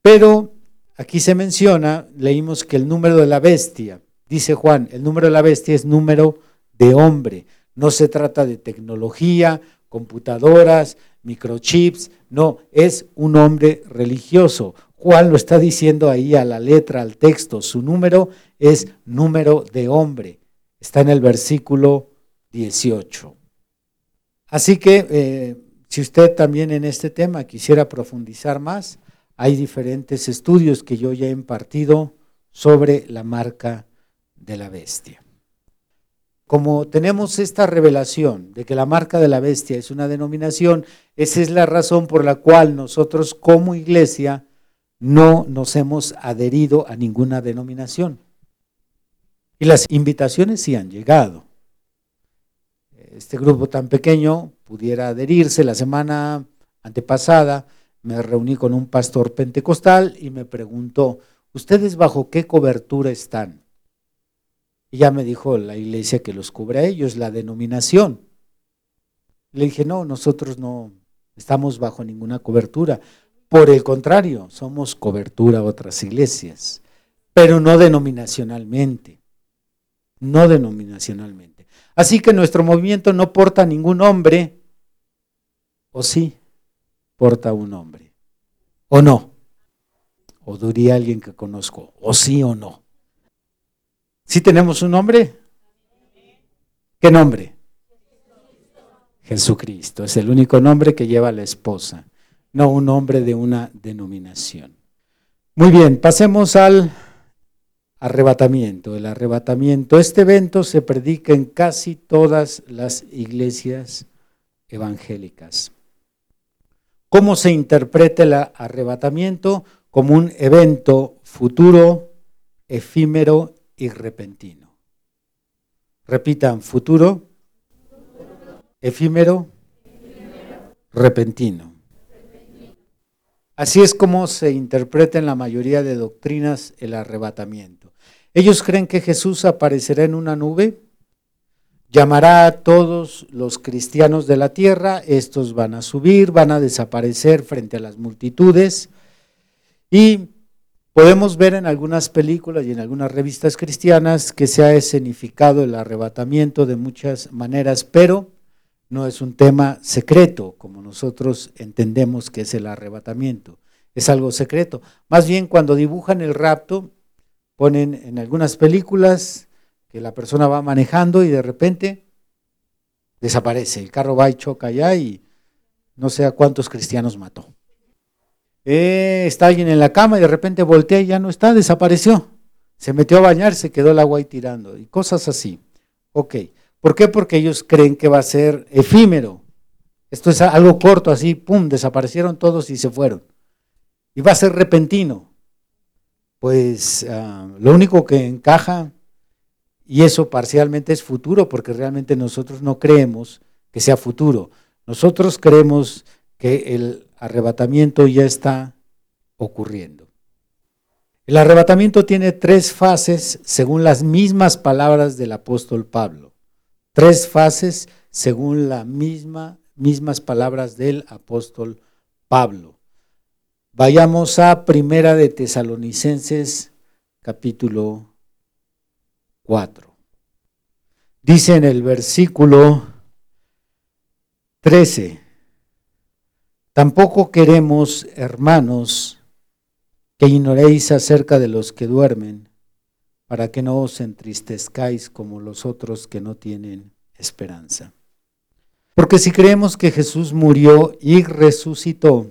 Pero aquí se menciona, leímos que el número de la bestia, dice Juan, el número de la bestia es número de hombre. No se trata de tecnología, computadoras, microchips, no, es un hombre religioso, Juan lo está diciendo ahí a la letra, al texto. Su número es número de hombre. Está en el versículo 18. Así que eh, si usted también en este tema quisiera profundizar más, hay diferentes estudios que yo ya he impartido sobre la marca de la bestia. Como tenemos esta revelación de que la marca de la bestia es una denominación, esa es la razón por la cual nosotros como iglesia no nos hemos adherido a ninguna denominación. Y las invitaciones sí han llegado. Este grupo tan pequeño pudiera adherirse. La semana antepasada me reuní con un pastor pentecostal y me preguntó, ¿ustedes bajo qué cobertura están? Y ya me dijo la iglesia que los cubre a ellos, la denominación. Le dije, no, nosotros no estamos bajo ninguna cobertura. Por el contrario, somos cobertura a otras iglesias, pero no denominacionalmente. No denominacionalmente. Así que nuestro movimiento no porta ningún nombre, o sí, porta un nombre, o no. O diría alguien que conozco, o sí o no. ¿Sí tenemos un nombre? ¿Qué nombre? Jesucristo. Es el único nombre que lleva la esposa no un nombre de una denominación. Muy bien, pasemos al arrebatamiento. El arrebatamiento, este evento se predica en casi todas las iglesias evangélicas. ¿Cómo se interpreta el arrebatamiento? Como un evento futuro, efímero y repentino. Repitan, futuro, efímero, repentino. Así es como se interpreta en la mayoría de doctrinas el arrebatamiento. Ellos creen que Jesús aparecerá en una nube, llamará a todos los cristianos de la tierra, estos van a subir, van a desaparecer frente a las multitudes y podemos ver en algunas películas y en algunas revistas cristianas que se ha escenificado el arrebatamiento de muchas maneras, pero no es un tema secreto, como nosotros entendemos que es el arrebatamiento. Es algo secreto. Más bien cuando dibujan el rapto, ponen en algunas películas que la persona va manejando y de repente desaparece. El carro va y choca allá y no sé a cuántos cristianos mató. Eh, está alguien en la cama y de repente voltea y ya no está, desapareció. Se metió a bañar, se quedó el agua ahí tirando y cosas así. Ok. ¿Por qué? Porque ellos creen que va a ser efímero. Esto es algo corto, así, pum, desaparecieron todos y se fueron. Y va a ser repentino. Pues ah, lo único que encaja, y eso parcialmente es futuro, porque realmente nosotros no creemos que sea futuro. Nosotros creemos que el arrebatamiento ya está ocurriendo. El arrebatamiento tiene tres fases según las mismas palabras del apóstol Pablo. Tres fases según las misma, mismas palabras del apóstol Pablo. Vayamos a Primera de Tesalonicenses capítulo 4. Dice en el versículo 13, tampoco queremos, hermanos, que ignoréis acerca de los que duermen para que no os entristezcáis como los otros que no tienen esperanza. Porque si creemos que Jesús murió y resucitó,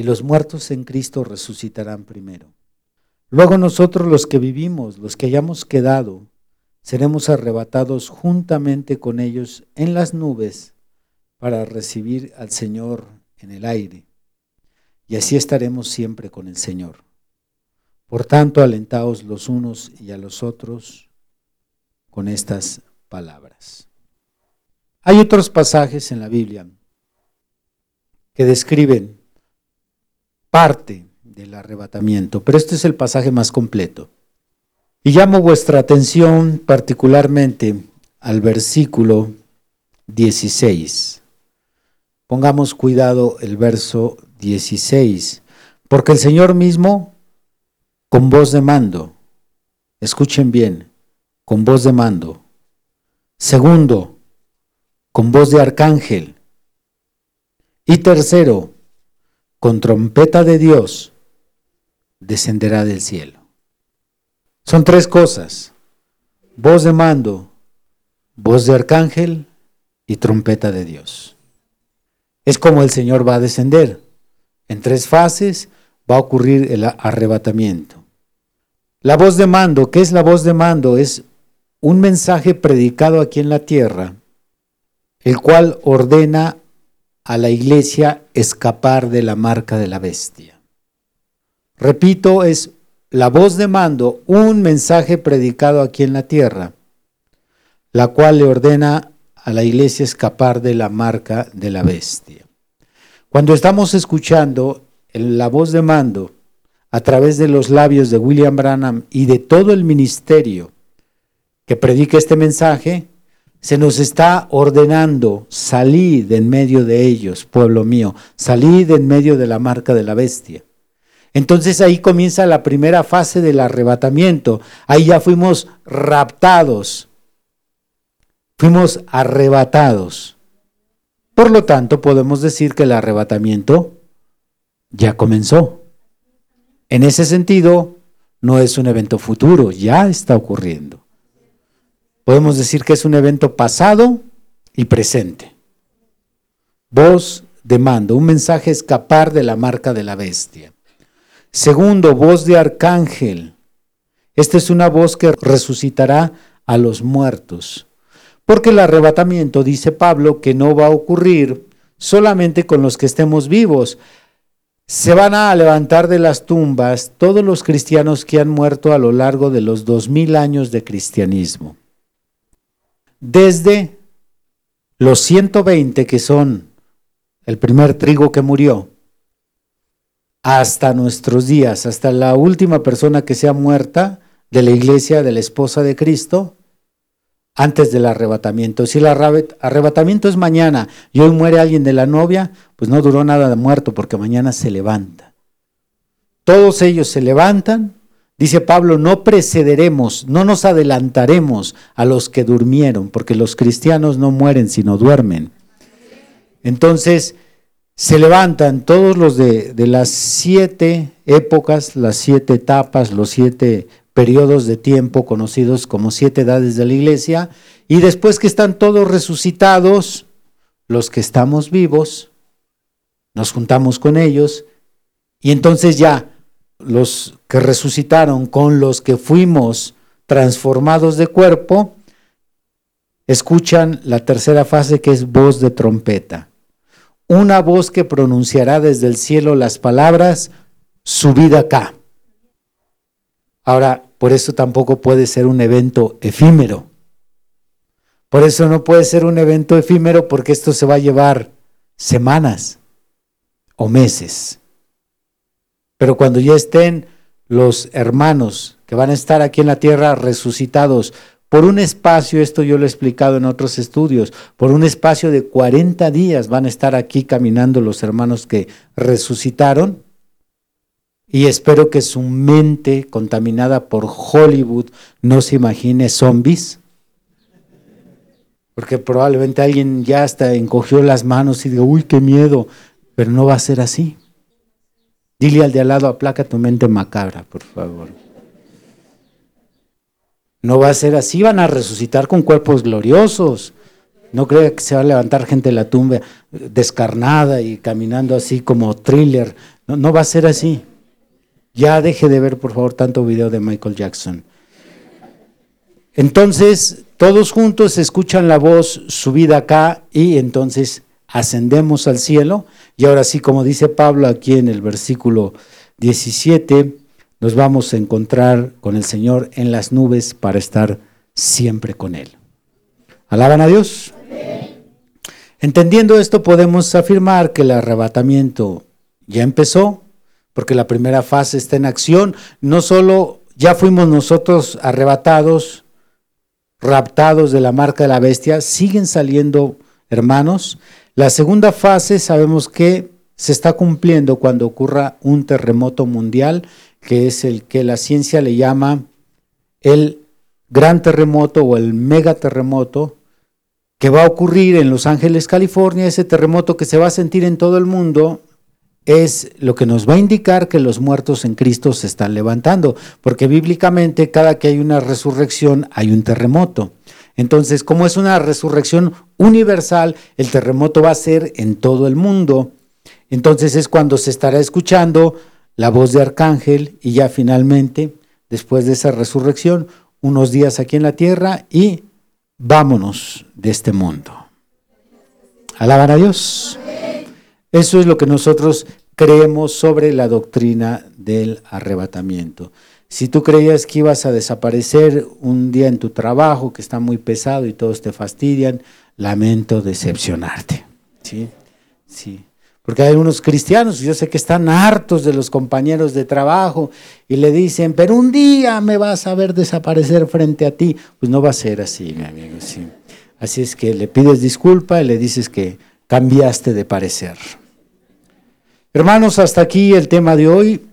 y los muertos en Cristo resucitarán primero. Luego nosotros los que vivimos, los que hayamos quedado, seremos arrebatados juntamente con ellos en las nubes para recibir al Señor en el aire. Y así estaremos siempre con el Señor. Por tanto, alentaos los unos y a los otros con estas palabras. Hay otros pasajes en la Biblia que describen parte del arrebatamiento, pero este es el pasaje más completo. Y llamo vuestra atención particularmente al versículo 16. Pongamos cuidado el verso 16, porque el Señor mismo con voz de mando. Escuchen bien, con voz de mando. Segundo, con voz de arcángel. Y tercero, con trompeta de Dios, descenderá del cielo. Son tres cosas. Voz de mando, voz de arcángel y trompeta de Dios. Es como el Señor va a descender. En tres fases va a ocurrir el arrebatamiento. La voz de mando, ¿qué es la voz de mando? Es un mensaje predicado aquí en la tierra, el cual ordena a la iglesia escapar de la marca de la bestia. Repito, es la voz de mando, un mensaje predicado aquí en la tierra, la cual le ordena a la iglesia escapar de la marca de la bestia. Cuando estamos escuchando la voz de mando, a través de los labios de William Branham y de todo el ministerio que predica este mensaje, se nos está ordenando, salid en medio de ellos, pueblo mío, salid en medio de la marca de la bestia. Entonces ahí comienza la primera fase del arrebatamiento. Ahí ya fuimos raptados, fuimos arrebatados. Por lo tanto, podemos decir que el arrebatamiento ya comenzó. En ese sentido, no es un evento futuro, ya está ocurriendo. Podemos decir que es un evento pasado y presente. Voz de mando, un mensaje escapar de la marca de la bestia. Segundo, voz de arcángel. Esta es una voz que resucitará a los muertos. Porque el arrebatamiento, dice Pablo, que no va a ocurrir solamente con los que estemos vivos. Se van a levantar de las tumbas todos los cristianos que han muerto a lo largo de los dos mil años de cristianismo. Desde los 120 que son el primer trigo que murió, hasta nuestros días, hasta la última persona que sea muerta de la iglesia, de la esposa de Cristo, antes del arrebatamiento. Si el arrebatamiento es mañana y hoy muere alguien de la novia, pues no duró nada de muerto porque mañana se levanta. Todos ellos se levantan. Dice Pablo, no precederemos, no nos adelantaremos a los que durmieron, porque los cristianos no mueren sino duermen. Entonces, se levantan todos los de, de las siete épocas, las siete etapas, los siete periodos de tiempo conocidos como siete edades de la iglesia, y después que están todos resucitados, los que estamos vivos, nos juntamos con ellos, y entonces ya los que resucitaron con los que fuimos transformados de cuerpo, escuchan la tercera fase que es voz de trompeta. Una voz que pronunciará desde el cielo las palabras, subid acá. Ahora, por eso tampoco puede ser un evento efímero. Por eso no puede ser un evento efímero porque esto se va a llevar semanas o meses. Pero cuando ya estén los hermanos que van a estar aquí en la tierra resucitados por un espacio, esto yo lo he explicado en otros estudios, por un espacio de 40 días van a estar aquí caminando los hermanos que resucitaron y espero que su mente contaminada por Hollywood no se imagine zombies. Porque probablemente alguien ya hasta encogió las manos y diga, uy, qué miedo. Pero no va a ser así. Dile al de al lado, aplaca tu mente macabra, por favor. No va a ser así, van a resucitar con cuerpos gloriosos. No crea que se va a levantar gente de la tumba descarnada y caminando así como thriller. No, no va a ser así. Ya deje de ver, por favor, tanto video de Michael Jackson. Entonces, todos juntos escuchan la voz subida acá y entonces ascendemos al cielo. Y ahora sí, como dice Pablo aquí en el versículo 17, nos vamos a encontrar con el Señor en las nubes para estar siempre con Él. ¿Alaban a Dios? Entendiendo esto, podemos afirmar que el arrebatamiento ya empezó, porque la primera fase está en acción. No solo ya fuimos nosotros arrebatados, raptados de la marca de la bestia, siguen saliendo hermanos. La segunda fase sabemos que se está cumpliendo cuando ocurra un terremoto mundial, que es el que la ciencia le llama el gran terremoto o el megaterremoto que va a ocurrir en Los Ángeles, California, ese terremoto que se va a sentir en todo el mundo es lo que nos va a indicar que los muertos en Cristo se están levantando, porque bíblicamente cada que hay una resurrección hay un terremoto. Entonces, como es una resurrección universal, el terremoto va a ser en todo el mundo. Entonces es cuando se estará escuchando la voz de arcángel y ya finalmente, después de esa resurrección, unos días aquí en la tierra y vámonos de este mundo. Alaban a Dios. Eso es lo que nosotros creemos sobre la doctrina del arrebatamiento. Si tú creías que ibas a desaparecer un día en tu trabajo, que está muy pesado y todos te fastidian, lamento decepcionarte. ¿Sí? Sí. Porque hay unos cristianos, yo sé que están hartos de los compañeros de trabajo y le dicen, pero un día me vas a ver desaparecer frente a ti. Pues no va a ser así, mi amigo. Sí. Así es que le pides disculpa y le dices que cambiaste de parecer. Hermanos, hasta aquí el tema de hoy.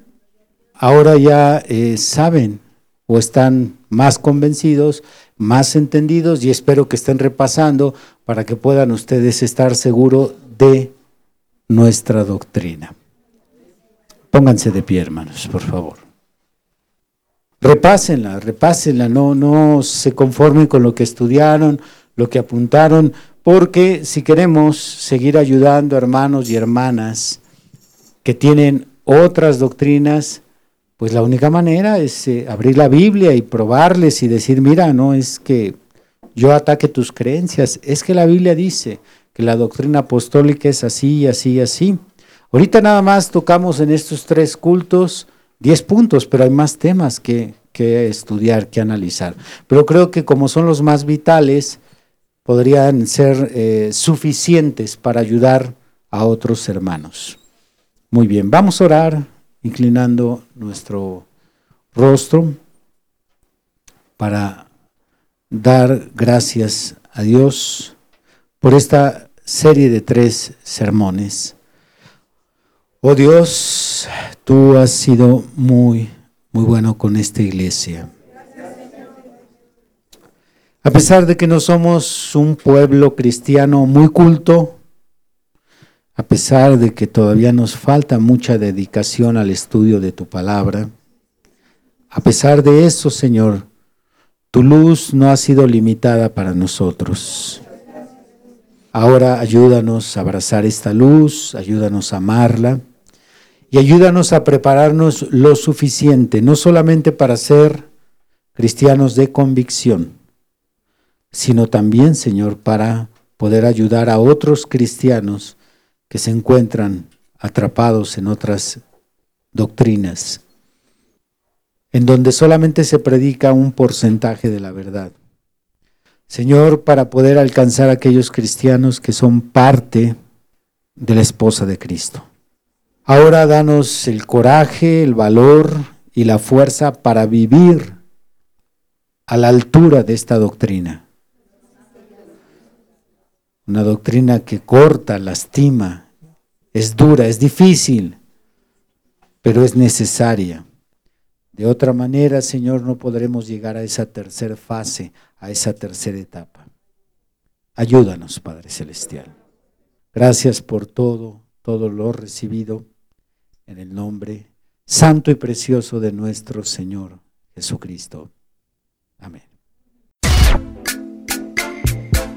Ahora ya eh, saben o están más convencidos, más entendidos y espero que estén repasando para que puedan ustedes estar seguros de nuestra doctrina. Pónganse de pie, hermanos, por favor. Repásenla, repásenla, no, no se conformen con lo que estudiaron, lo que apuntaron, porque si queremos seguir ayudando a hermanos y hermanas, que tienen otras doctrinas, pues la única manera es eh, abrir la Biblia y probarles y decir, mira, no es que yo ataque tus creencias, es que la Biblia dice que la doctrina apostólica es así, así, así. Ahorita nada más tocamos en estos tres cultos diez puntos, pero hay más temas que, que estudiar, que analizar. Pero creo que como son los más vitales, podrían ser eh, suficientes para ayudar a otros hermanos. Muy bien, vamos a orar inclinando nuestro rostro para dar gracias a Dios por esta serie de tres sermones. Oh Dios, tú has sido muy, muy bueno con esta iglesia. A pesar de que no somos un pueblo cristiano muy culto, a pesar de que todavía nos falta mucha dedicación al estudio de tu palabra, a pesar de eso, Señor, tu luz no ha sido limitada para nosotros. Ahora ayúdanos a abrazar esta luz, ayúdanos a amarla y ayúdanos a prepararnos lo suficiente, no solamente para ser cristianos de convicción, sino también, Señor, para poder ayudar a otros cristianos que se encuentran atrapados en otras doctrinas, en donde solamente se predica un porcentaje de la verdad. Señor, para poder alcanzar a aquellos cristianos que son parte de la esposa de Cristo. Ahora danos el coraje, el valor y la fuerza para vivir a la altura de esta doctrina una doctrina que corta, lastima, es dura, es difícil, pero es necesaria. De otra manera, Señor, no podremos llegar a esa tercera fase, a esa tercera etapa. Ayúdanos, Padre Celestial. Gracias por todo, todo lo recibido en el nombre santo y precioso de nuestro Señor Jesucristo. Amén.